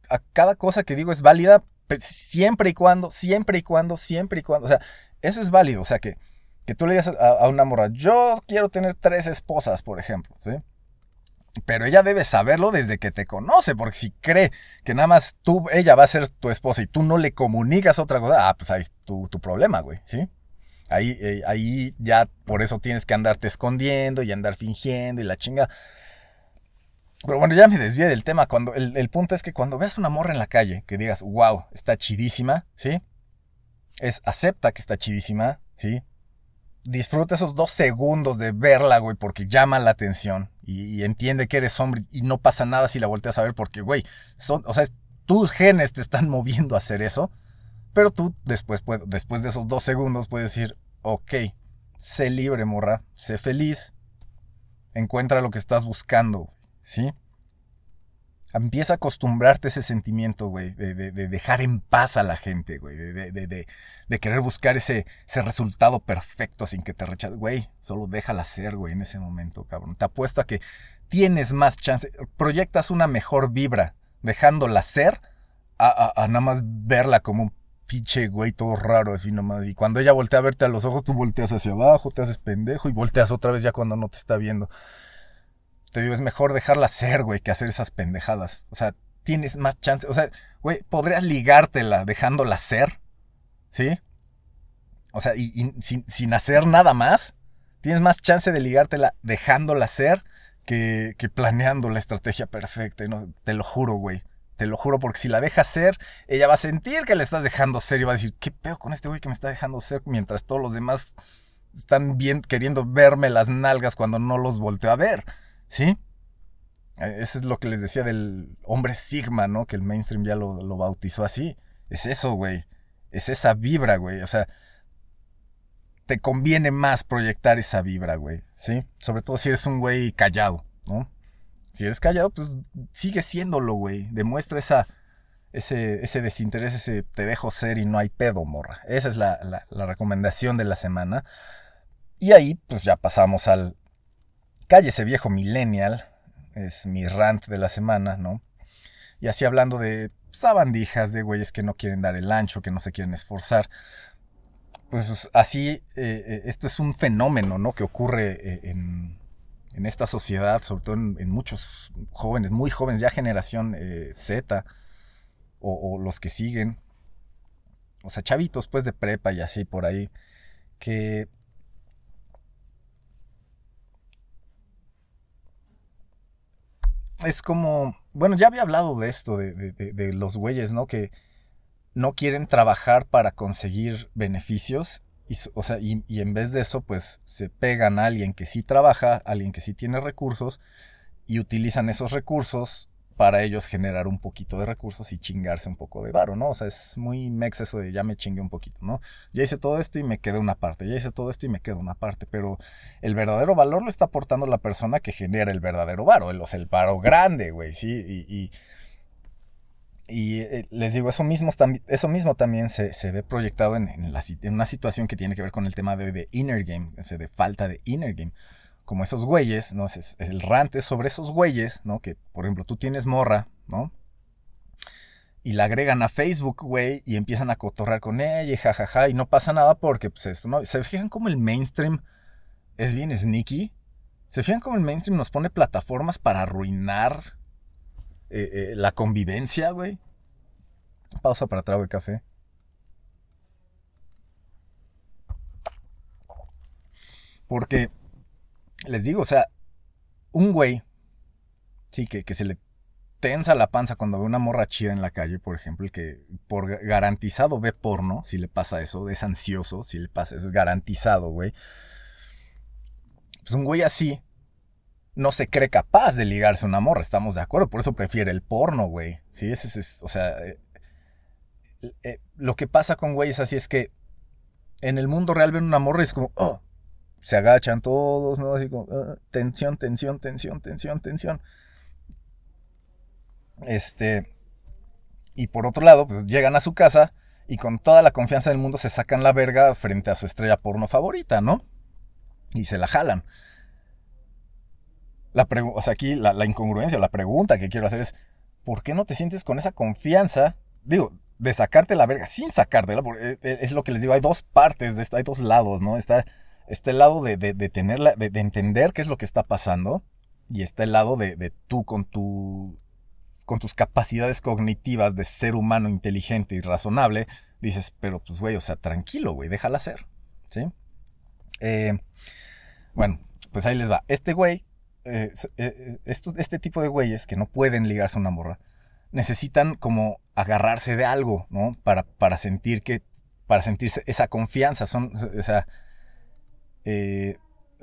a cada cosa que digo es válida siempre y cuando, siempre y cuando, siempre y cuando. O sea, eso es válido. O sea, que, que tú le digas a, una morra, yo quiero tener tres esposas, por ejemplo, ¿sí? Pero ella debe saberlo desde que te conoce, porque si cree que nada más tú, ella va a ser tu esposa y tú no le comunicas otra cosa, ah, pues ahí es tu, tu problema, güey, ¿sí? Ahí, eh, ahí ya por eso tienes que andarte escondiendo y andar fingiendo y la chinga. Pero bueno, ya me desvié del tema. Cuando, el, punto es que cuando veas una morra en la calle, que digas, wow, está chidísima, ¿sí? Es acepta que está chidísima, ¿sí? Disfruta esos dos segundos de verla, güey, porque llama la atención. Y, entiende que eres hombre y no pasa nada si la volteas a ver, porque, güey, son, o sea, tus genes te están moviendo a hacer eso. Pero tú después, después de esos dos segundos puedes decir, ok, sé libre, morra, sé feliz, encuentra lo que estás buscando, ¿sí? Empieza a acostumbrarte a ese sentimiento, güey, de, de- de dejar en paz a la gente, güey, de, de- querer buscar ese, ese resultado perfecto sin que te rechace. Güey, solo déjala ser, güey, en ese momento, cabrón. Te apuesto a que tienes más chance, proyectas una mejor vibra dejándola ser a, a- a nada más verla como un pinche güey todo raro, así nomás. Y cuando ella voltea a verte a los ojos, tú volteas hacia abajo, te haces pendejo y volteas otra vez ya cuando no te está viendo. Te digo, es mejor dejarla ser, güey, que hacer esas pendejadas. O sea, tienes más chance. O sea, güey, podrías ligártela dejándola ser. ¿Sí? O sea, y, sin, sin hacer nada más. Tienes más chance de ligártela dejándola ser que, que planeando la estrategia perfecta. no, te lo juro, güey. Te lo juro, porque si la dejas ser, ella va a sentir que le estás dejando ser y va a decir, ¿qué pedo con este güey que me está dejando ser? Mientras todos los demás están bien queriendo verme las nalgas cuando no los volteo a ver. ¿Sí? Eh, Eso es lo que les decía del hombre Sigma, ¿no? Que el mainstream ya lo, lo bautizó así. Es eso, güey. Es esa vibra, güey. O sea, te conviene más proyectar esa vibra, güey. ¿Sí? Sobre todo si eres un güey callado, ¿no? Si eres callado, pues sigue siéndolo, güey. Demuestra esa, ese, ese desinterés, ese te dejo ser y no hay pedo, morra. Esa es la, la- la recomendación de la semana. Y ahí, pues ya pasamos al Cállese viejo millennial. Es mi rant de la semana, ¿no? Y así hablando de sabandijas, de güeyes que no quieren dar el ancho, que no se quieren esforzar. Pues así, eh, eh, esto es un fenómeno, ¿no? Que ocurre eh, en, en esta sociedad, sobre todo en, muchos jóvenes, muy jóvenes, ya generación Z, o, o los que siguen, o sea, chavitos pues de prepa y así por ahí, que es como, bueno, ya había hablado de esto, de, de- de- los güeyes, ¿no? Que no quieren trabajar para conseguir beneficios, y, o sea, y, y en vez de eso, pues se pegan a alguien que sí trabaja, alguien que sí tiene recursos, y utilizan esos recursos para ellos generar un poquito de recursos y chingarse un poco de varo, ¿no? O sea, es muy mex eso de ya me chingué un poquito, ¿no? Ya hice todo esto y me quedé una parte, ya hice todo esto y me quedo una parte, pero el verdadero valor lo está aportando la persona que genera el verdadero varo, el, varo grande, güey, ¿sí? Y, eh, les digo, eso mismo, eso mismo también se, se ve proyectado en, en la una situación que tiene que ver con el tema de, de inner game, o sea, de falta de inner game. Como esos güeyes, ¿no? Es, el rant es sobre esos güeyes, ¿no? Que, por ejemplo, tú tienes morra, ¿no? Y la agregan a Facebook, güey, y empiezan a cotorrar con ella y jajaja, y no pasa nada porque, pues, esto, ¿no? ¿Se fijan cómo el mainstream es bien sneaky? ¿Se fijan cómo el mainstream nos pone plataformas para arruinar eh, eh, la convivencia, güey? Pausa para trago de café. Porque, les digo, o sea, un güey, sí, que, que se le tensa la panza cuando ve una morra chida en la calle, por ejemplo, el que por ga- garantizado ve porno, si le pasa eso, es ansioso, si le pasa eso, es garantizado, güey. Pues un güey así no se cree capaz de ligarse una morra, estamos de acuerdo, por eso prefiere el porno, güey. Sí, ese es, es- o sea, eh, eh, lo que pasa con güeyes así es que en el mundo real ven una morra y es como, oh, se agachan todos, ¿no? Así como, "Ah, tensión, tensión, tensión, tensión, tensión. Este, y por otro lado, pues llegan a su casa y con toda la confianza del mundo se sacan la verga frente a su estrella porno favorita, ¿no? Y se la jalan. La o sea, aquí la, incongruencia, la pregunta que quiero hacer es, ¿por qué no te sientes con esa confianza? Digo, de sacarte la verga sin sacártela, porque eh, es lo que les digo, hay dos partes de hay dos lados, ¿no? Está este lado de, de, de de, de entender qué es lo que está pasando, y está el lado de, tú con tu con tus capacidades cognitivas de ser humano inteligente y razonable, dices, pero pues güey, o sea, tranquilo, güey, déjala ser, ¿sí? Eh, bueno, pues ahí les va. Este güey, eh, eh, este tipo de güeyes que no pueden ligarse a una morra, necesitan como agarrarse de algo, ¿no? Para, para sentir que, para sentirse esa confianza, son, o sea, eh,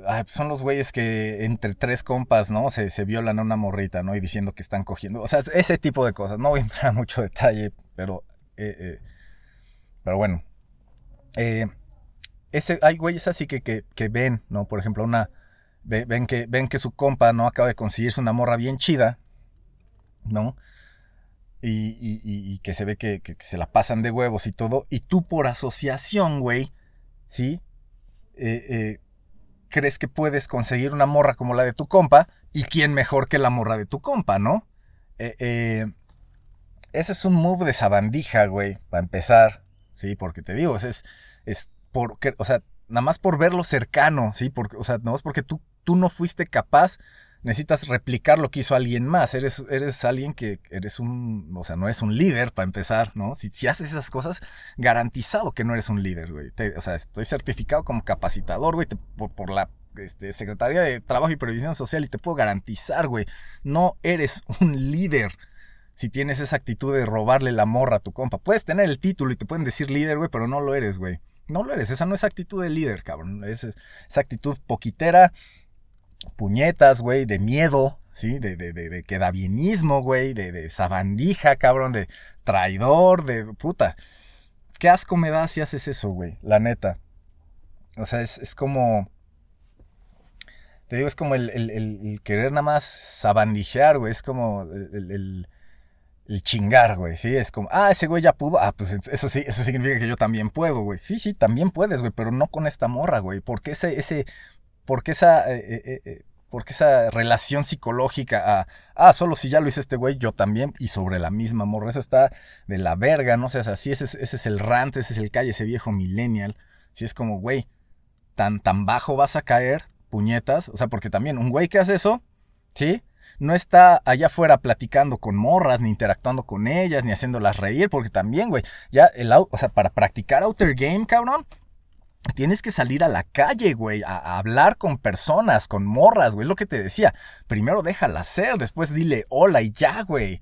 ay, pues son los güeyes que entre tres compas, ¿no? Se, se violan a una morrita, ¿no? Y diciendo que están cogiendo. O sea, ese tipo de cosas. No voy a entrar a mucho detalle, pero. eh, eh, pero bueno. Ese, hay güeyes así que, que, que ven, ¿no? Por ejemplo, una. ve- ven, que, ven que su compa no acaba de conseguirse una morra bien chida. ¿no? Y, y- que se ve que, que- que se la pasan de huevos y todo. Y tú por asociación, güey, ¿sí? Eh, eh, crees que puedes conseguir una morra como la de tu compa. ¿Y quién mejor que la morra de tu compa, no? Eh, ese es un move de sabandija, güey, para empezar. Sí, porque te digo, es, es, por, o sea, nada más por verlo cercano, sí, porque, o sea, nada más porque tú, tú no fuiste capaz, necesitas replicar lo que hizo alguien más. Eres, eres alguien que eres un, o sea, no eres un líder para empezar, ¿no? Si, haces esas cosas, garantizado que no eres un líder, güey. O sea, estoy certificado como capacitador, güey, por, la este, Secretaría de Trabajo y Previsión Social y te puedo garantizar, güey, no eres un líder si tienes esa actitud de robarle la morra a tu compa. Puedes tener el título y te pueden decir líder, güey, pero no lo eres, güey. No lo eres. Esa no es actitud de líder, cabrón. Es, es- esa actitud poquitera, puñetas, güey, de miedo, ¿sí? De, de, de, de güey, de, de sabandija, cabrón, de traidor, de puta. Qué asco me da si haces eso, güey, la neta. O sea, es, es como... Te digo, es como el, el- el- querer nada más sabandijear, güey. Es como el- el- el chingar, güey. Sí, es como, ah, ese güey ya pudo. Ah, pues eso sí, eso significa que yo también puedo, güey. Sí, sí, también puedes, güey, pero no con esta morra, güey. Porque ese, ese, porque esa, eh, eh, eh, porque esa relación psicológica a, ah, solo si ya lo hizo este güey, yo también, y sobre la misma morra. Eso está de la verga, no seas así. Ese es, ese es el rant, ese es el calle, ese viejo millennial. Si es como, güey, tan, tan bajo vas a caer, puñetas. O sea, porque también un güey que hace eso, ¿sí? No está allá afuera platicando con morras, ni interactuando con ellas, ni haciéndolas reír, porque también, güey, ya el, o sea, para practicar Outer Game, cabrón, tienes que salir a la calle, güey, a, a hablar con personas, con morras, güey, es lo que te decía. Primero déjala ser, después dile hola y ya, güey.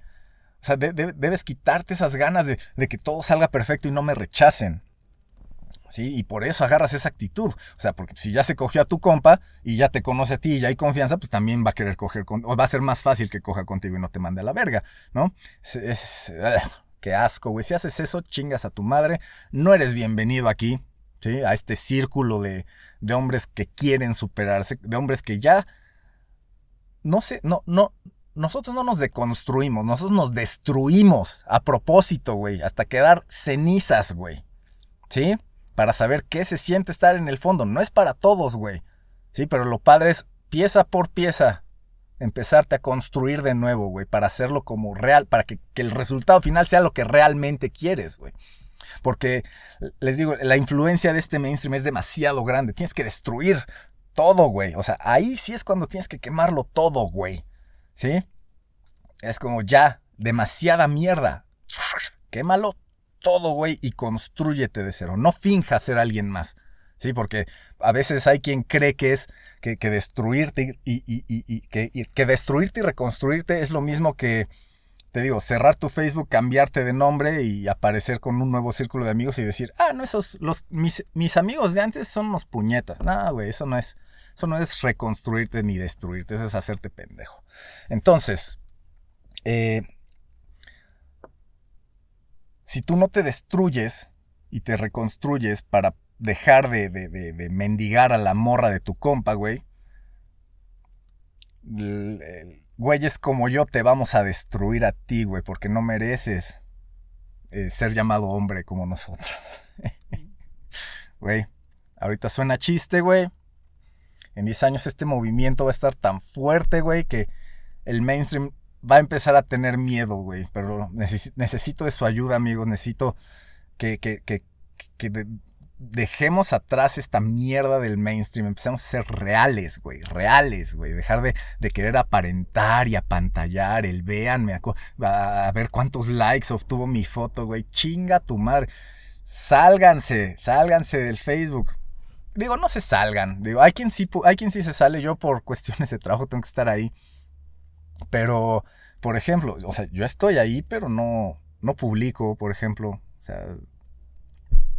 O sea, de- de- debes quitarte esas ganas de, que todo salga perfecto y no me rechacen. ¿sí? Y por eso agarras esa actitud. O sea, porque si ya se cogió a tu compa y ya te conoce a ti y ya hay confianza, pues también va a querer coger con, o va a ser más fácil que coja contigo y no te mande a la verga, ¿no? Es, qué asco, güey. Si haces eso, chingas a tu madre. No eres bienvenido aquí, ¿sí? A este círculo de, de hombres que quieren superarse, de hombres que ya, no sé, no, no, nosotros no nos deconstruimos, nosotros nos destruimos a propósito, güey, hasta quedar cenizas, güey. ¿Sí? Para saber qué se siente estar en el fondo. No es para todos, güey. Sí, pero lo padre es pieza por pieza empezarte a construir de nuevo, güey, para hacerlo como real, para que, que el resultado final sea lo que realmente quieres, güey. Porque, les digo, la influencia de este mainstream es demasiado grande. Tienes que destruir todo, güey. O sea, ahí sí es cuando tienes que quemarlo todo, güey. ¿Sí? Es como ya, demasiada mierda. Quémalo todo, güey, y construyete de cero. No finja ser alguien más. Sí, porque a veces hay quien cree que es que, que destruirte y, y- y- y- que, que destruirte y reconstruirte es lo mismo que, te digo, cerrar tu Facebook, cambiarte de nombre y aparecer con un nuevo círculo de amigos y decir, ah, no, esos, los, mis, mis amigos de antes son unos puñetas. No, güey, eso no es, eso no es reconstruirte ni destruirte, eso es hacerte pendejo. Entonces, eh, si tú no te destruyes y te reconstruyes para dejar de, de- de- mendigar a la morra de tu compa, güey, el- güeyes como yo te vamos a destruir a ti, güey, porque no mereces eh, ser llamado hombre como nosotros. Güey, ahorita suena chiste, güey. En 10 años este movimiento va a estar tan fuerte, güey, que el mainstream va a empezar a tener miedo, güey. Pero necesi- necesito de su ayuda, amigos. Necesito que, que, dejemos atrás esta mierda del mainstream. Empecemos a ser reales, güey. Reales, güey. Dejar de, de querer aparentar y apantallar. El véanme. A, a ver cuántos likes obtuvo mi foto, güey. Chinga tu madre. Sálganse, sálganse del Facebook. Digo, no se salgan. Digo, hay quien sí, hay quien sí se sale. Yo por cuestiones de trabajo tengo que estar ahí. Pero, por ejemplo, o sea, yo estoy ahí, pero no, no publico, por ejemplo. O sea,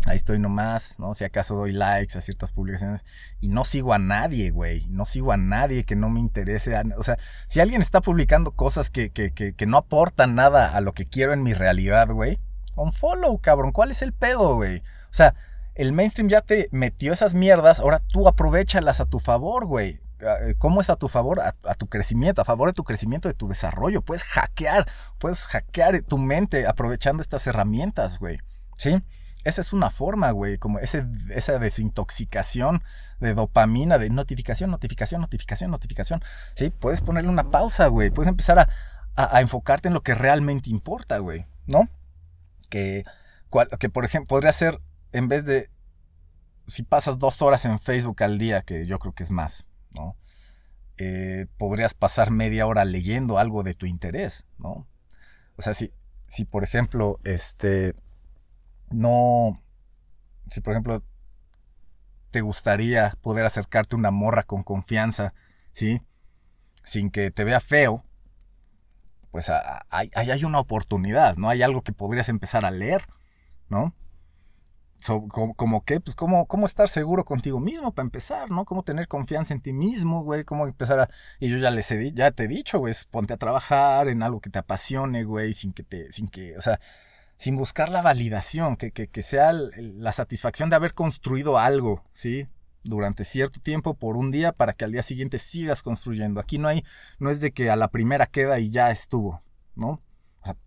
ahí estoy nomás, ¿no? Si acaso doy likes a ciertas publicaciones. Y no sigo a nadie, güey. No sigo a nadie que no me interese. o sea, si alguien está publicando cosas que, que, que, que no aportan nada a lo que quiero en mi realidad, güey. Un follow, cabrón. ¿Cuál es el pedo, güey? O sea, el mainstream ya te metió esas mierdas, ahora tú aprovechalas a tu favor, güey. eh, ¿cómo es a tu favor? A, tu crecimiento, a favor de tu crecimiento, de tu desarrollo. Puedes hackear, puedes hackear tu mente aprovechando estas herramientas, güey. ¿Sí? Esa es una forma, güey, como ese, esa desintoxicación de dopamina, de notificación, notificación, notificación, notificación. Sí, puedes ponerle una pausa, güey. Puedes empezar a, a, enfocarte en lo que realmente importa, güey, ¿no? Que, cual, que, por ejemplo, podría ser, en vez de, si pasas dos horas en Facebook al día, que yo creo que es más, ¿no? Eh, podrías pasar media hora leyendo algo de tu interés, ¿no? O sea, si, si por ejemplo, este no, si por ejemplo te gustaría poder acercarte a una morra con confianza, ¿sí? Sin que te vea feo, pues ahí hay una oportunidad, ¿no? Hay algo que podrías empezar a leer, ¿no? So, como, como, que, pues, cómo, cómo estar seguro contigo mismo para empezar, ¿no? Cómo tener confianza en ti mismo, güey, cómo empezar a... Y yo ya les he, ya te he dicho, güey, ponte a trabajar en algo que te apasione, güey, sin que te, sin que, o sea, sin buscar la validación, que, que, que sea la satisfacción de haber construido algo, ¿sí? Durante cierto tiempo, por un día, para que al día siguiente sigas construyendo. Aquí no hay, no es de que a la primera queda y ya estuvo, ¿no?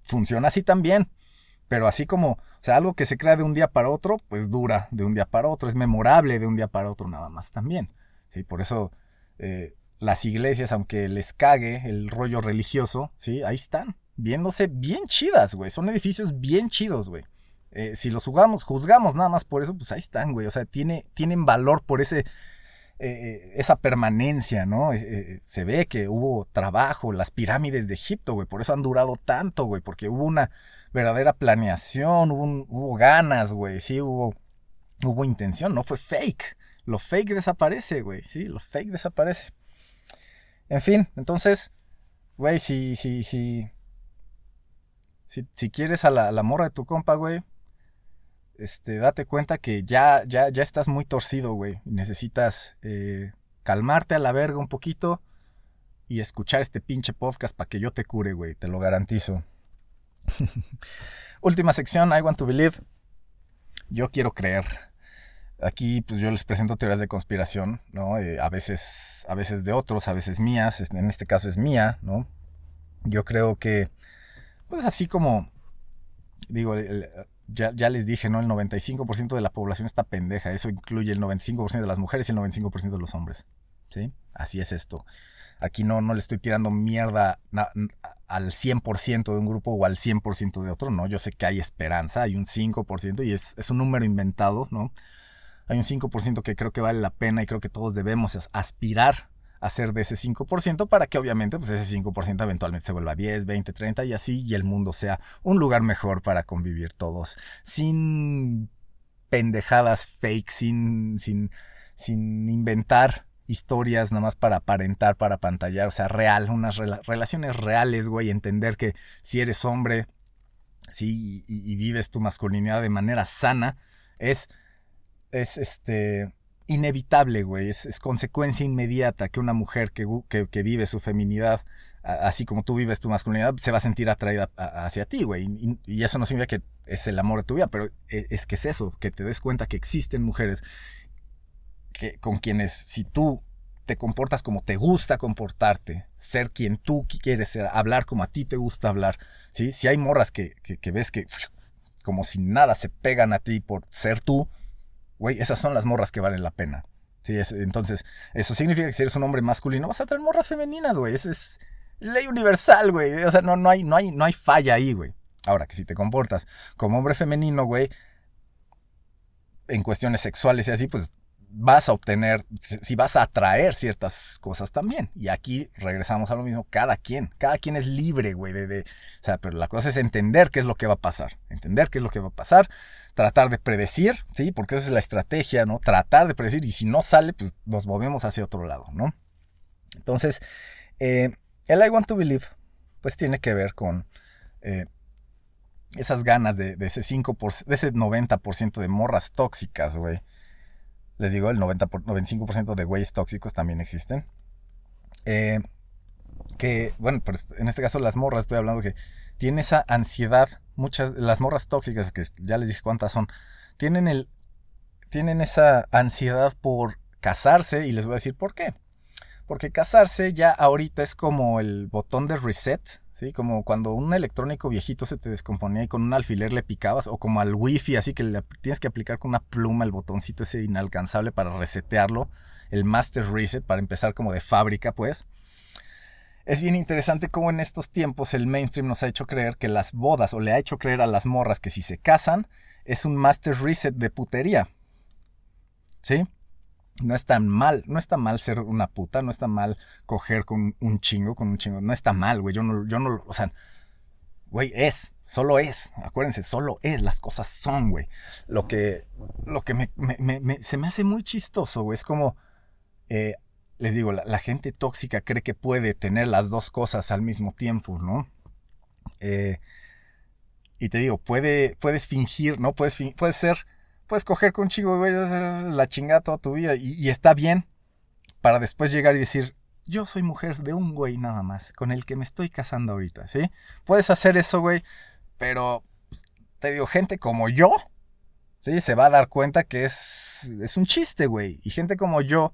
Funciona así también, pero así como, o sea, algo que se crea de un día para otro, pues dura de un día para otro, es memorable de un día para otro nada más también. ¿sí? Por eso eh, las iglesias, aunque les cague el rollo religioso, ¿sí? Ahí están, viéndose bien chidas, güey. Son edificios bien chidos, güey. Eh, si los jugamos, juzgamos nada más por eso, pues ahí están, güey. O sea, tiene, tienen valor por ese, eh, esa permanencia, ¿no? Eh, se ve que hubo trabajo, las pirámides de Egipto, güey. Por eso han durado tanto, güey. Porque hubo una verdadera planeación, hubo, hubo ganas, güey. Sí, hubo, hubo intención, no fue fake. Lo fake desaparece, güey. Sí, lo fake desaparece. En fin, entonces, güey, si, si, si, si, si quieres a la, a la, morra de tu compa, güey, este, date cuenta que ya, ya, ya estás muy torcido, güey. Necesitas eh, calmarte a la verga un poquito y escuchar este pinche podcast para que yo te cure, güey. Te lo garantizo. Última sección, I want to believe. Yo quiero creer. Aquí, pues yo les presento teorías de conspiración, ¿no? Eh, a veces, a veces de otros, a veces mías. En este caso es mía, ¿no? Yo creo que pues así como, digo, ya, ya, les dije, ¿no? El 95% de la población está pendeja. Eso incluye el 95% de las mujeres y el 95% de los hombres. ¿Sí? Así es esto. Aquí no, no le estoy tirando mierda al 100% de un grupo o al 100% de otro, ¿no? Yo sé que hay esperanza, hay un 5% y es, es un número inventado, ¿no? Hay un 5% que creo que vale la pena y creo que todos debemos aspirar hacer de ese 5% para que obviamente pues ese 5% eventualmente se vuelva 10, 20, 30 y así y el mundo sea un lugar mejor para convivir todos. Sin pendejadas fake, sin, sin, sin inventar historias nada más para aparentar, para pantallar, o sea, real, unas rela relaciones reales, güey, entender que si eres hombre, sí, y, y vives tu masculinidad de manera sana, es, es este, inevitable, güey. Es, consecuencia inmediata que una mujer que, vive su feminidad, así como tú vives tu masculinidad, se va a sentir atraída hacia ti, güey. Y, eso no significa que es el amor de tu vida, pero es, es, que es eso, que te des cuenta que existen mujeres que, con quienes si tú te comportas como te gusta comportarte, ser quien tú quieres ser, hablar como a ti te gusta hablar, ¿sí? Si hay morras que, que ves que como si nada se pegan a ti por ser tú, güey, esas son las morras que valen la pena. Sí, es, entonces, eso significa que si eres un hombre masculino vas a tener morras femeninas, güey. Eso es ley universal, güey. O sea, no, no, hay, no, hay, no hay falla ahí, güey. Ahora, que si te comportas como hombre femenino, güey, en cuestiones sexuales y así, pues vas a obtener, si vas a atraer ciertas cosas también. Y aquí regresamos a lo mismo, cada quien, cada quien es libre, güey, de, de, o sea, pero la cosa es entender qué es lo que va a pasar, entender qué es lo que va a pasar, tratar de predecir, ¿sí? Porque esa es la estrategia, ¿no? Tratar de predecir y si no sale, pues nos movemos hacia otro lado, ¿no? Entonces, eh, el I want to believe, pues tiene que ver con... Eh, esas ganas de, de ese 5%, de ese 90% de morras tóxicas, güey les digo, el 90 por, 95% de güeyes tóxicos también existen. Eh, que, bueno, en este caso las morras, estoy hablando que tienen esa ansiedad, muchas, las morras tóxicas, que ya les dije cuántas son, tienen, el, tienen esa ansiedad por casarse y les voy a decir por qué. Porque casarse ya ahorita es como el botón de reset, ¿sí? Como cuando un electrónico viejito se te descomponía y con un alfiler le picabas, o como al wifi, así que le tienes que aplicar con una pluma el botoncito ese inalcanzable para resetearlo, el master reset, para empezar como de fábrica, pues. Es bien interesante cómo en estos tiempos el mainstream nos ha hecho creer que las bodas, o le ha hecho creer a las morras que si se casan, es un master reset de putería. ¿Sí? No es tan mal, no está mal ser una puta, no está mal coger con un chingo, con un chingo, no está mal, güey, yo no, yo no, o sea, güey, es, solo es, acuérdense, solo es, las cosas son, güey. Lo que, lo que me, se me hace muy chistoso, güey, es como, eh, les digo, la, la, gente tóxica cree que puede tener las dos cosas al mismo tiempo, ¿no? Eh, y te digo, puede, puedes fingir, ¿no? Puedes, puedes ser puedes coger con un chico, güey, la chingada toda tu vida y, está bien para después llegar y decir, yo soy mujer de un güey nada más, con el que me estoy casando ahorita, ¿sí? Puedes hacer eso, güey, pero te digo, gente como yo, ¿sí? Se va a dar cuenta que es, es un chiste, güey. Y gente como yo,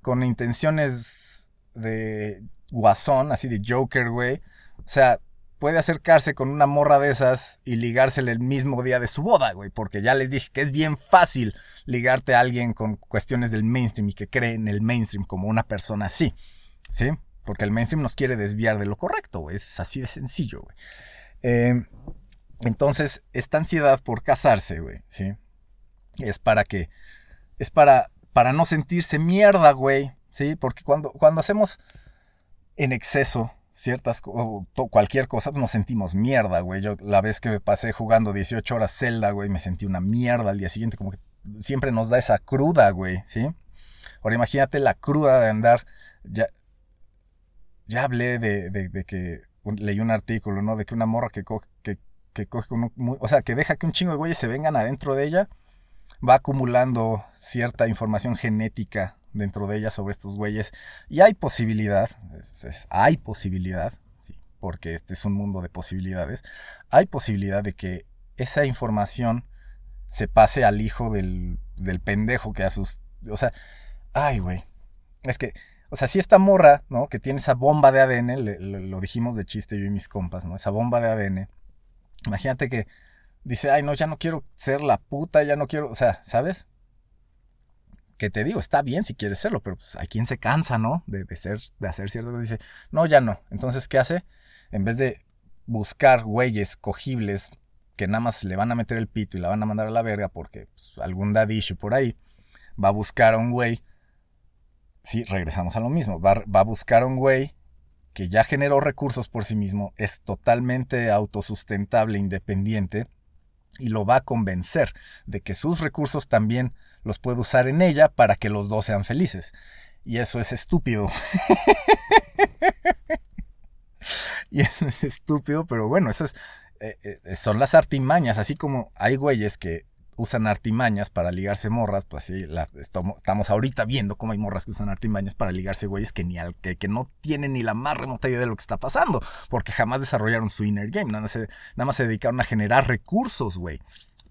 con intenciones de guasón, así de Joker, güey. O sea, puede acercarse con una morra de esas y ligársele el mismo día de su boda, güey. Porque ya les dije que es bien fácil ligarte a alguien con cuestiones del mainstream y que cree en el mainstream como una persona así, ¿sí? Porque el mainstream nos quiere desviar de lo correcto, güey. Es así de sencillo, güey. Em, entonces, esta ansiedad por casarse, güey, ¿sí? Es para que... Es para, para no sentirse mierda, güey, ¿sí? Porque cuando, cuando hacemos en exceso ciertas o cualquier cosa, nos sentimos mierda, güey. Yo la vez que me pasé jugando 18 horas Zelda, güey, me sentí una mierda al día siguiente, como que siempre nos da esa cruda, güey, ¿sí? Ahora imagínate la cruda de andar, ya, ya hablé de, de, que leí un artículo, ¿no? De que una morra que coge, que, que coge o sea, que deja que un chingo de güeyes se vengan adentro de ella, va acumulando cierta información genética dentro de ella sobre estos güeyes. Y hay posibilidad, hay posibilidad, sí, porque este es un mundo de posibilidades, hay posibilidad de que esa información se pase al hijo del, del pendejo que a sus... O sea, ay, güey. Es que, o sea, si esta morra, ¿no? Que tiene esa bomba de ADN, lo dijimos de chiste yo y mis compas, ¿no? Esa bomba de ADN. Imagínate que dice, ay, no, ya no quiero ser la puta, ya no quiero, o sea, ¿sabes? Que te digo, está bien si quieres serlo, pero pues hay quien se cansa, ¿no? De, ser, de hacer cierto, dice, no, ya no. Entonces, ¿qué hace? En vez de buscar güeyes cogibles que nada más le van a meter el pito y la van a mandar a la verga porque pues, algún daddy por ahí, va a buscar a un güey. Sí, regresamos a lo mismo. Va, va a buscar a un güey que ya generó recursos por sí mismo, es totalmente autosustentable, independiente, y lo va a convencer de que sus recursos también los puede usar en ella para que los dos sean felices. Y eso es estúpido. y eso es estúpido, pero bueno, eso es, eh, eh, son las artimañas, así como hay güeyes que usan artimañas para ligarse morras, pues sí, estamos, ahorita viendo cómo hay morras que usan artimañas para ligarse güeyes que, ni al, que, que, no tienen ni la más remota idea de lo que está pasando, porque jamás desarrollaron su inner game, nada más se, nada más se dedicaron a generar recursos, güey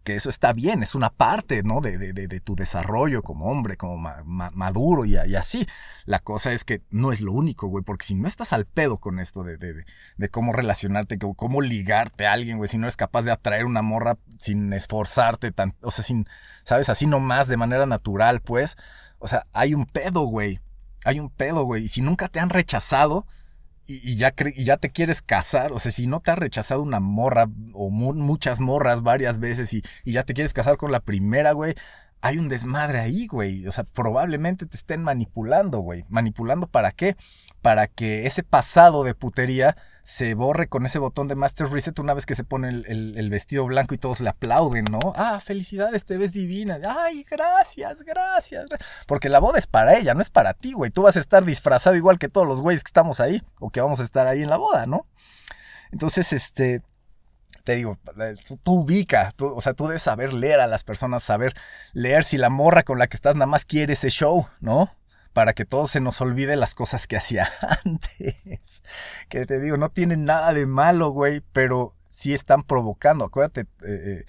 que eso está bien, es una parte, ¿no? De, de, de tu desarrollo como hombre, como maduro y, así. La cosa es que no es lo único, güey, porque si no estás al pedo con esto de, cómo relacionarte, cómo ligarte a alguien, güey, si no eres capaz de atraer una morra sin esforzarte, tan, o sea, sin, ¿sabes? Así nomás, de manera natural, pues. O sea, hay un pedo, güey. Hay un pedo, güey. Y si nunca te han rechazado, y, ya, ya te quieres casar, o sea, si no te ha rechazado una morra o muchas morras varias veces y, y ya te quieres casar con la primera, güey, hay un desmadre ahí, güey. O sea, probablemente te estén manipulando, güey. ¿Manipulando para qué? Para que ese pasado de putería se borre con ese botón de Master Reset una vez que se pone el, vestido blanco y todos le aplauden, ¿no? Ah, felicidades, te ves divina. Ay, gracias, gracias. Porque la boda es para ella, no es para ti, güey. Tú vas a estar disfrazado igual que todos los güeyes que estamos ahí o que vamos a estar ahí en la boda, ¿no? Entonces, este, te digo, tú, ubica, o sea, tú debes saber leer a las personas, saber leer si la morra con la que estás nada más quiere ese show, ¿no? Para que todo se nos olvide las cosas que hacía antes. Que te digo, no tienen nada de malo, güey, pero sí están provocando. Acuérdate, eh, eh,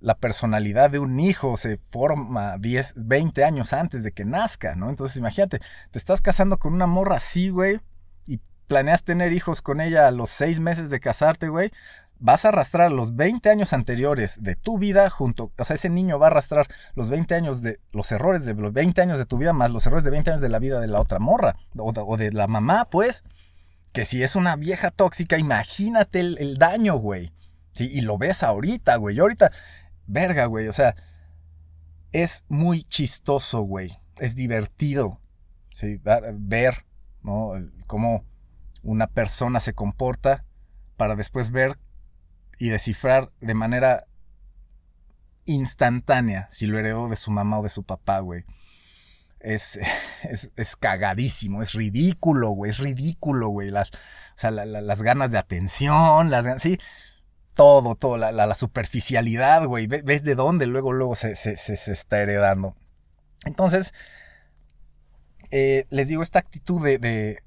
la personalidad de un hijo se forma 10, 20 años antes de que nazca, ¿no? Entonces imagínate, te estás casando con una morra así, güey, y planeas tener hijos con ella a los 6 meses de casarte, güey. Vas a arrastrar los 20 años anteriores de tu vida junto, o sea, ese niño va a arrastrar los 20 años de los errores de los 20 años de tu vida más los errores de 20 años de la vida de la otra morra o de, la mamá, pues. Que si es una vieja tóxica, imagínate el, daño, güey. Sí, y lo ves ahorita, güey. Yo ahorita, verga, güey. O sea, es muy chistoso, güey. Es divertido, ¿sí? ver, ¿no? Cómo una persona se comporta para después ver y descifrar de manera instantánea si lo heredó de su mamá o de su papá, güey. Es, es, es, cagadísimo, es ridículo, güey, es ridículo, güey. Las, o sea, la, la, las ganas de atención, las ganas, sí, todo, todo, la, la, superficialidad, güey. ¿Ves de dónde luego, luego se, se, se está heredando? Entonces, eh, les digo, esta actitud de,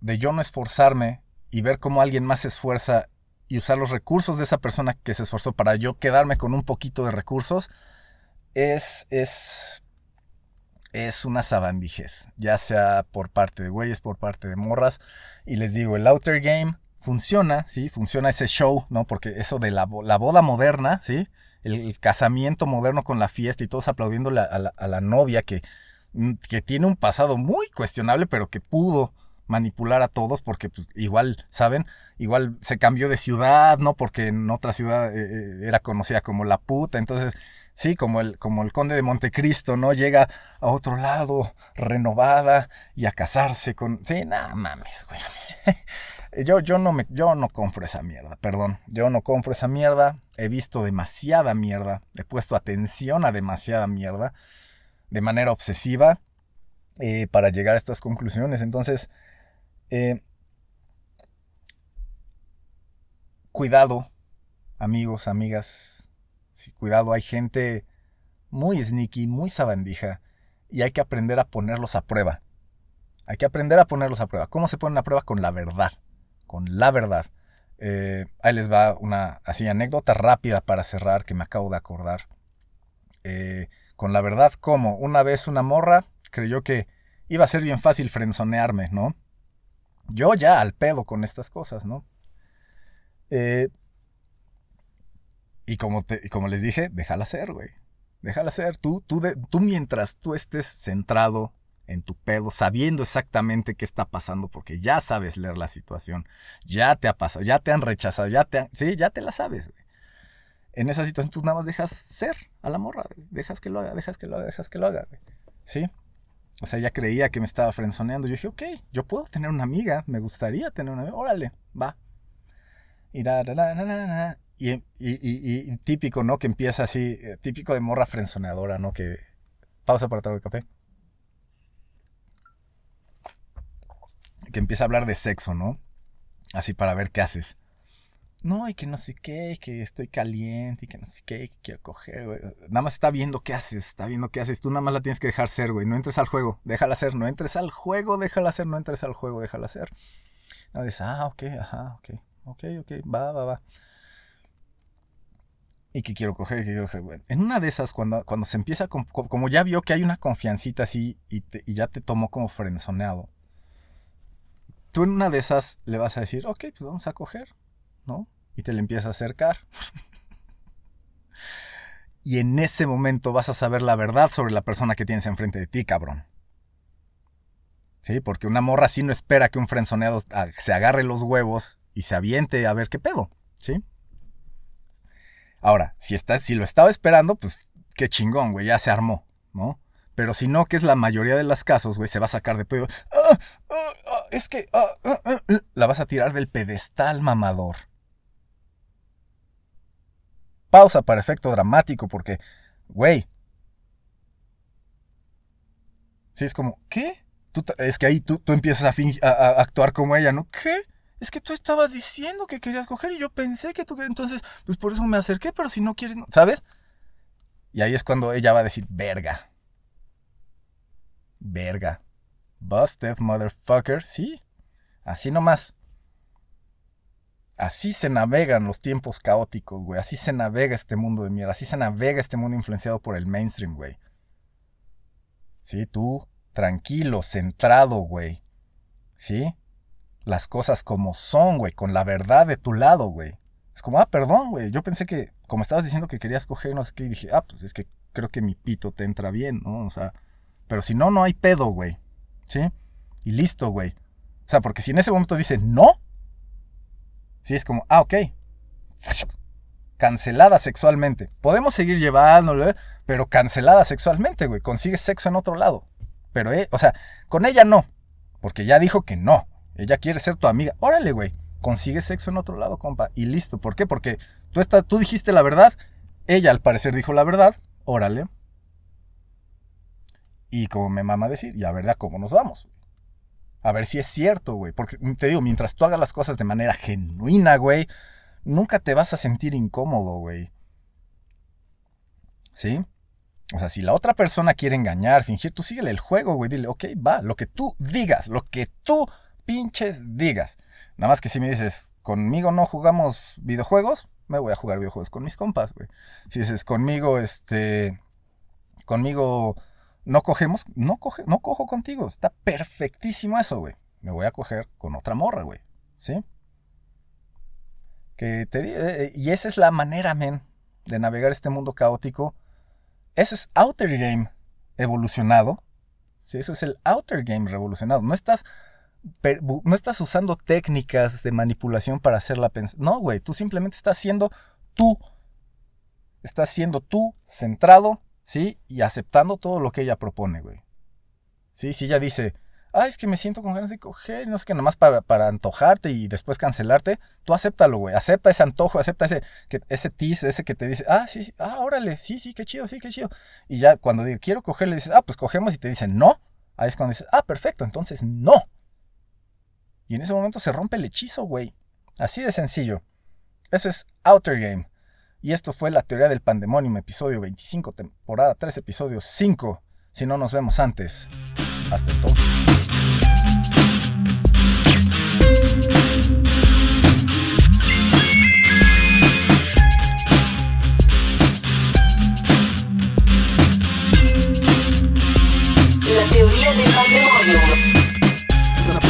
de yo no esforzarme y ver cómo alguien más se esfuerza y usar los recursos de esa persona que se esforzó para yo quedarme con un poquito de recursos, es, es, es una sabandijez, ya sea por parte de güeyes, por parte de morras. Y les digo, el outer game funciona, ¿sí? Funciona ese show, ¿no? Porque eso de la, la boda moderna, ¿sí? El, casamiento moderno con la fiesta y todos aplaudiendo a, la, a la novia que, que tiene un pasado muy cuestionable, pero que pudo manipular a todos porque pues, igual, ¿saben? Igual se cambió de ciudad, ¿no? Porque en otra ciudad eh, era conocida como la puta, entonces, sí, como el, como el conde de Montecristo, ¿no? Llega a otro lado, renovada, y a casarse con... Sí, nada, mames, güey. yo, yo, no me, yo no compro esa mierda, perdón. Yo no compro esa mierda. He visto demasiada mierda. He puesto atención a demasiada mierda. De manera obsesiva. Eh, para llegar a estas conclusiones. Entonces, eh, cuidado, amigos, amigas. Cuidado, hay gente muy sneaky, muy sabandija. Y hay que aprender a ponerlos a prueba. Hay que aprender a ponerlos a prueba. ¿Cómo se ponen a prueba? Con la verdad. Con la verdad. Eh, ahí les va una así anécdota rápida para cerrar que me acabo de acordar. Eh, con la verdad, ¿cómo? Una vez una morra creyó que iba a ser bien fácil frenzonearme, ¿no? Yo ya al pedo con estas cosas, ¿no? Eh, y, como te, y como les dije, déjala ser, güey. Déjala ser. Tú, tú, tú mientras tú estés centrado en tu pedo, sabiendo exactamente qué está pasando, porque ya sabes leer la situación, ya te ha pasado, ya te han rechazado, ya te han, sí, ya te la sabes, güey. En esa situación tú nada más dejas ser a la morra, güey. dejas que lo haga, dejas que lo haga, dejas que lo haga, güey. ¿sí? O sea, ella creía que me estaba frenzoneando. Yo dije, ok, yo puedo tener una amiga, me gustaría tener una amiga, órale, va. Y, da, da, y, y, y, y, típico, ¿no? Que empieza así, típico de morra frenzoneadora, ¿no? Que pausa para traer el café. Que empieza a hablar de sexo, ¿no? Así para ver qué haces. No, y que no sé qué, y que estoy caliente, y que no sé qué, y que quiero coger, güey. Nada más está viendo qué haces, está viendo qué haces. Tú nada más la tienes que dejar ser, güey. No entres al juego, déjala ser. No entres al juego, déjala ser. No entres al juego, déjala ser. No dices, ah, ok, ajá, ok, ok, ok, va, va, va. Y que quiero coger, que quiero coger, güey. En una de esas, cuando, cuando se empieza, como, ya vio que hay una confiancita así y, y ya te tomó como frenzoneado, tú en una de esas le vas a decir, ok, pues vamos a coger. ¿no? Y te le empieza a acercar. y en ese momento vas a saber la verdad sobre la persona que tienes enfrente de ti, cabrón. Sí, porque una morra así no espera que un frenzoneado se agarre los huevos y se aviente a ver qué pedo, ¿sí? Ahora, si, está, si lo estaba esperando, pues qué chingón, güey, ya se armó, ¿no? Pero si no, que es la mayoría de los casos, güey, se va a sacar de pedo. ¡Ah, ah, ah, es que la vas a tirar del pedestal mamador pausa para efecto dramático porque, güey. Sí, es como, ¿qué? Es que ahí tú, tú empiezas a, a, a, actuar como ella, ¿no? ¿Qué? Es que tú estabas diciendo que querías coger y yo pensé que tú querías, entonces, pues por eso me acerqué, pero si no quieres, ¿sabes? Y ahí es cuando ella va a decir, verga. Verga. Busted, motherfucker. Sí. Así nomás. Así se navegan los tiempos caóticos, güey. Así se navega este mundo de mierda. Así se navega este mundo influenciado por el mainstream, güey. Sí, tú, tranquilo, centrado, güey. ¿Sí? Las cosas como son, güey, con la verdad de tu lado, güey. Es como, ah, perdón, güey. Yo pensé que, como estabas diciendo que querías coger no sé qué, y dije, ah, pues es que creo que mi pito te entra bien, ¿no? O sea, pero si no, no hay pedo, güey. ¿Sí? Y listo, güey. O sea, porque si en ese momento dice no, sí es como, ah, ok. Cancelada sexualmente. Podemos seguir llevándolo, pero cancelada sexualmente, güey. Consigues sexo en otro lado. Pero, eh, o sea, con ella no. Porque ya dijo que no. Ella quiere ser tu amiga. Órale, güey. Consigue sexo en otro lado, compa. Y listo. ¿Por qué? Porque tú, tú dijiste la verdad. Ella al parecer dijo la verdad. Órale. Y como me mama decir, ya verdad, ¿cómo nos vamos? A ver si es cierto, güey. Porque te digo, mientras tú hagas las cosas de manera genuina, güey, nunca te vas a sentir incómodo, güey. ¿Sí? O sea, si la otra persona quiere engañar, fingir, tú síguele el juego, güey. Dile, ok, va, lo que tú digas, lo que tú pinches digas. Nada más que si me dices, conmigo no jugamos videojuegos, me voy a jugar videojuegos con mis compas, güey. Si dices, conmigo, este, conmigo no cogemos, no, coge, no cojo contigo. Está perfectísimo eso, güey. Me voy a coger con otra morra, güey. ¿Sí? Que te, eh, eh, y esa es la manera, men, de navegar este mundo caótico. Eso es Outer Game evolucionado. ¿sí? Eso es el Outer Game revolucionado. No estás, no estás usando técnicas de manipulación para hacerla pensar. No, güey. Tú simplemente estás siendo tú. Estás siendo tú centrado ¿sí? Y aceptando todo lo que ella propone, güey. ¿Sí? Si ella dice, ah, es que me siento con ganas de coger, no sé qué, nomás para, para antojarte y después cancelarte, tú acéptalo, güey. Acepta ese antojo, acepta ese, que, ese tease, ese que te dice, ah, sí, sí, ah, órale, sí, sí, qué chido, sí, qué chido. Y ya cuando digo, quiero coger, le dices, ah, pues cogemos y te dicen, no. Ahí es cuando dices, ah, perfecto, entonces no. Y en ese momento se rompe el hechizo, güey. Así de sencillo. Eso es Outer Game. Y esto fue La Teoría del Pandemonium, episodio 25, temporada 3, episodio 5. Si no nos vemos antes, hasta entonces. la teoría del patrimonio. Una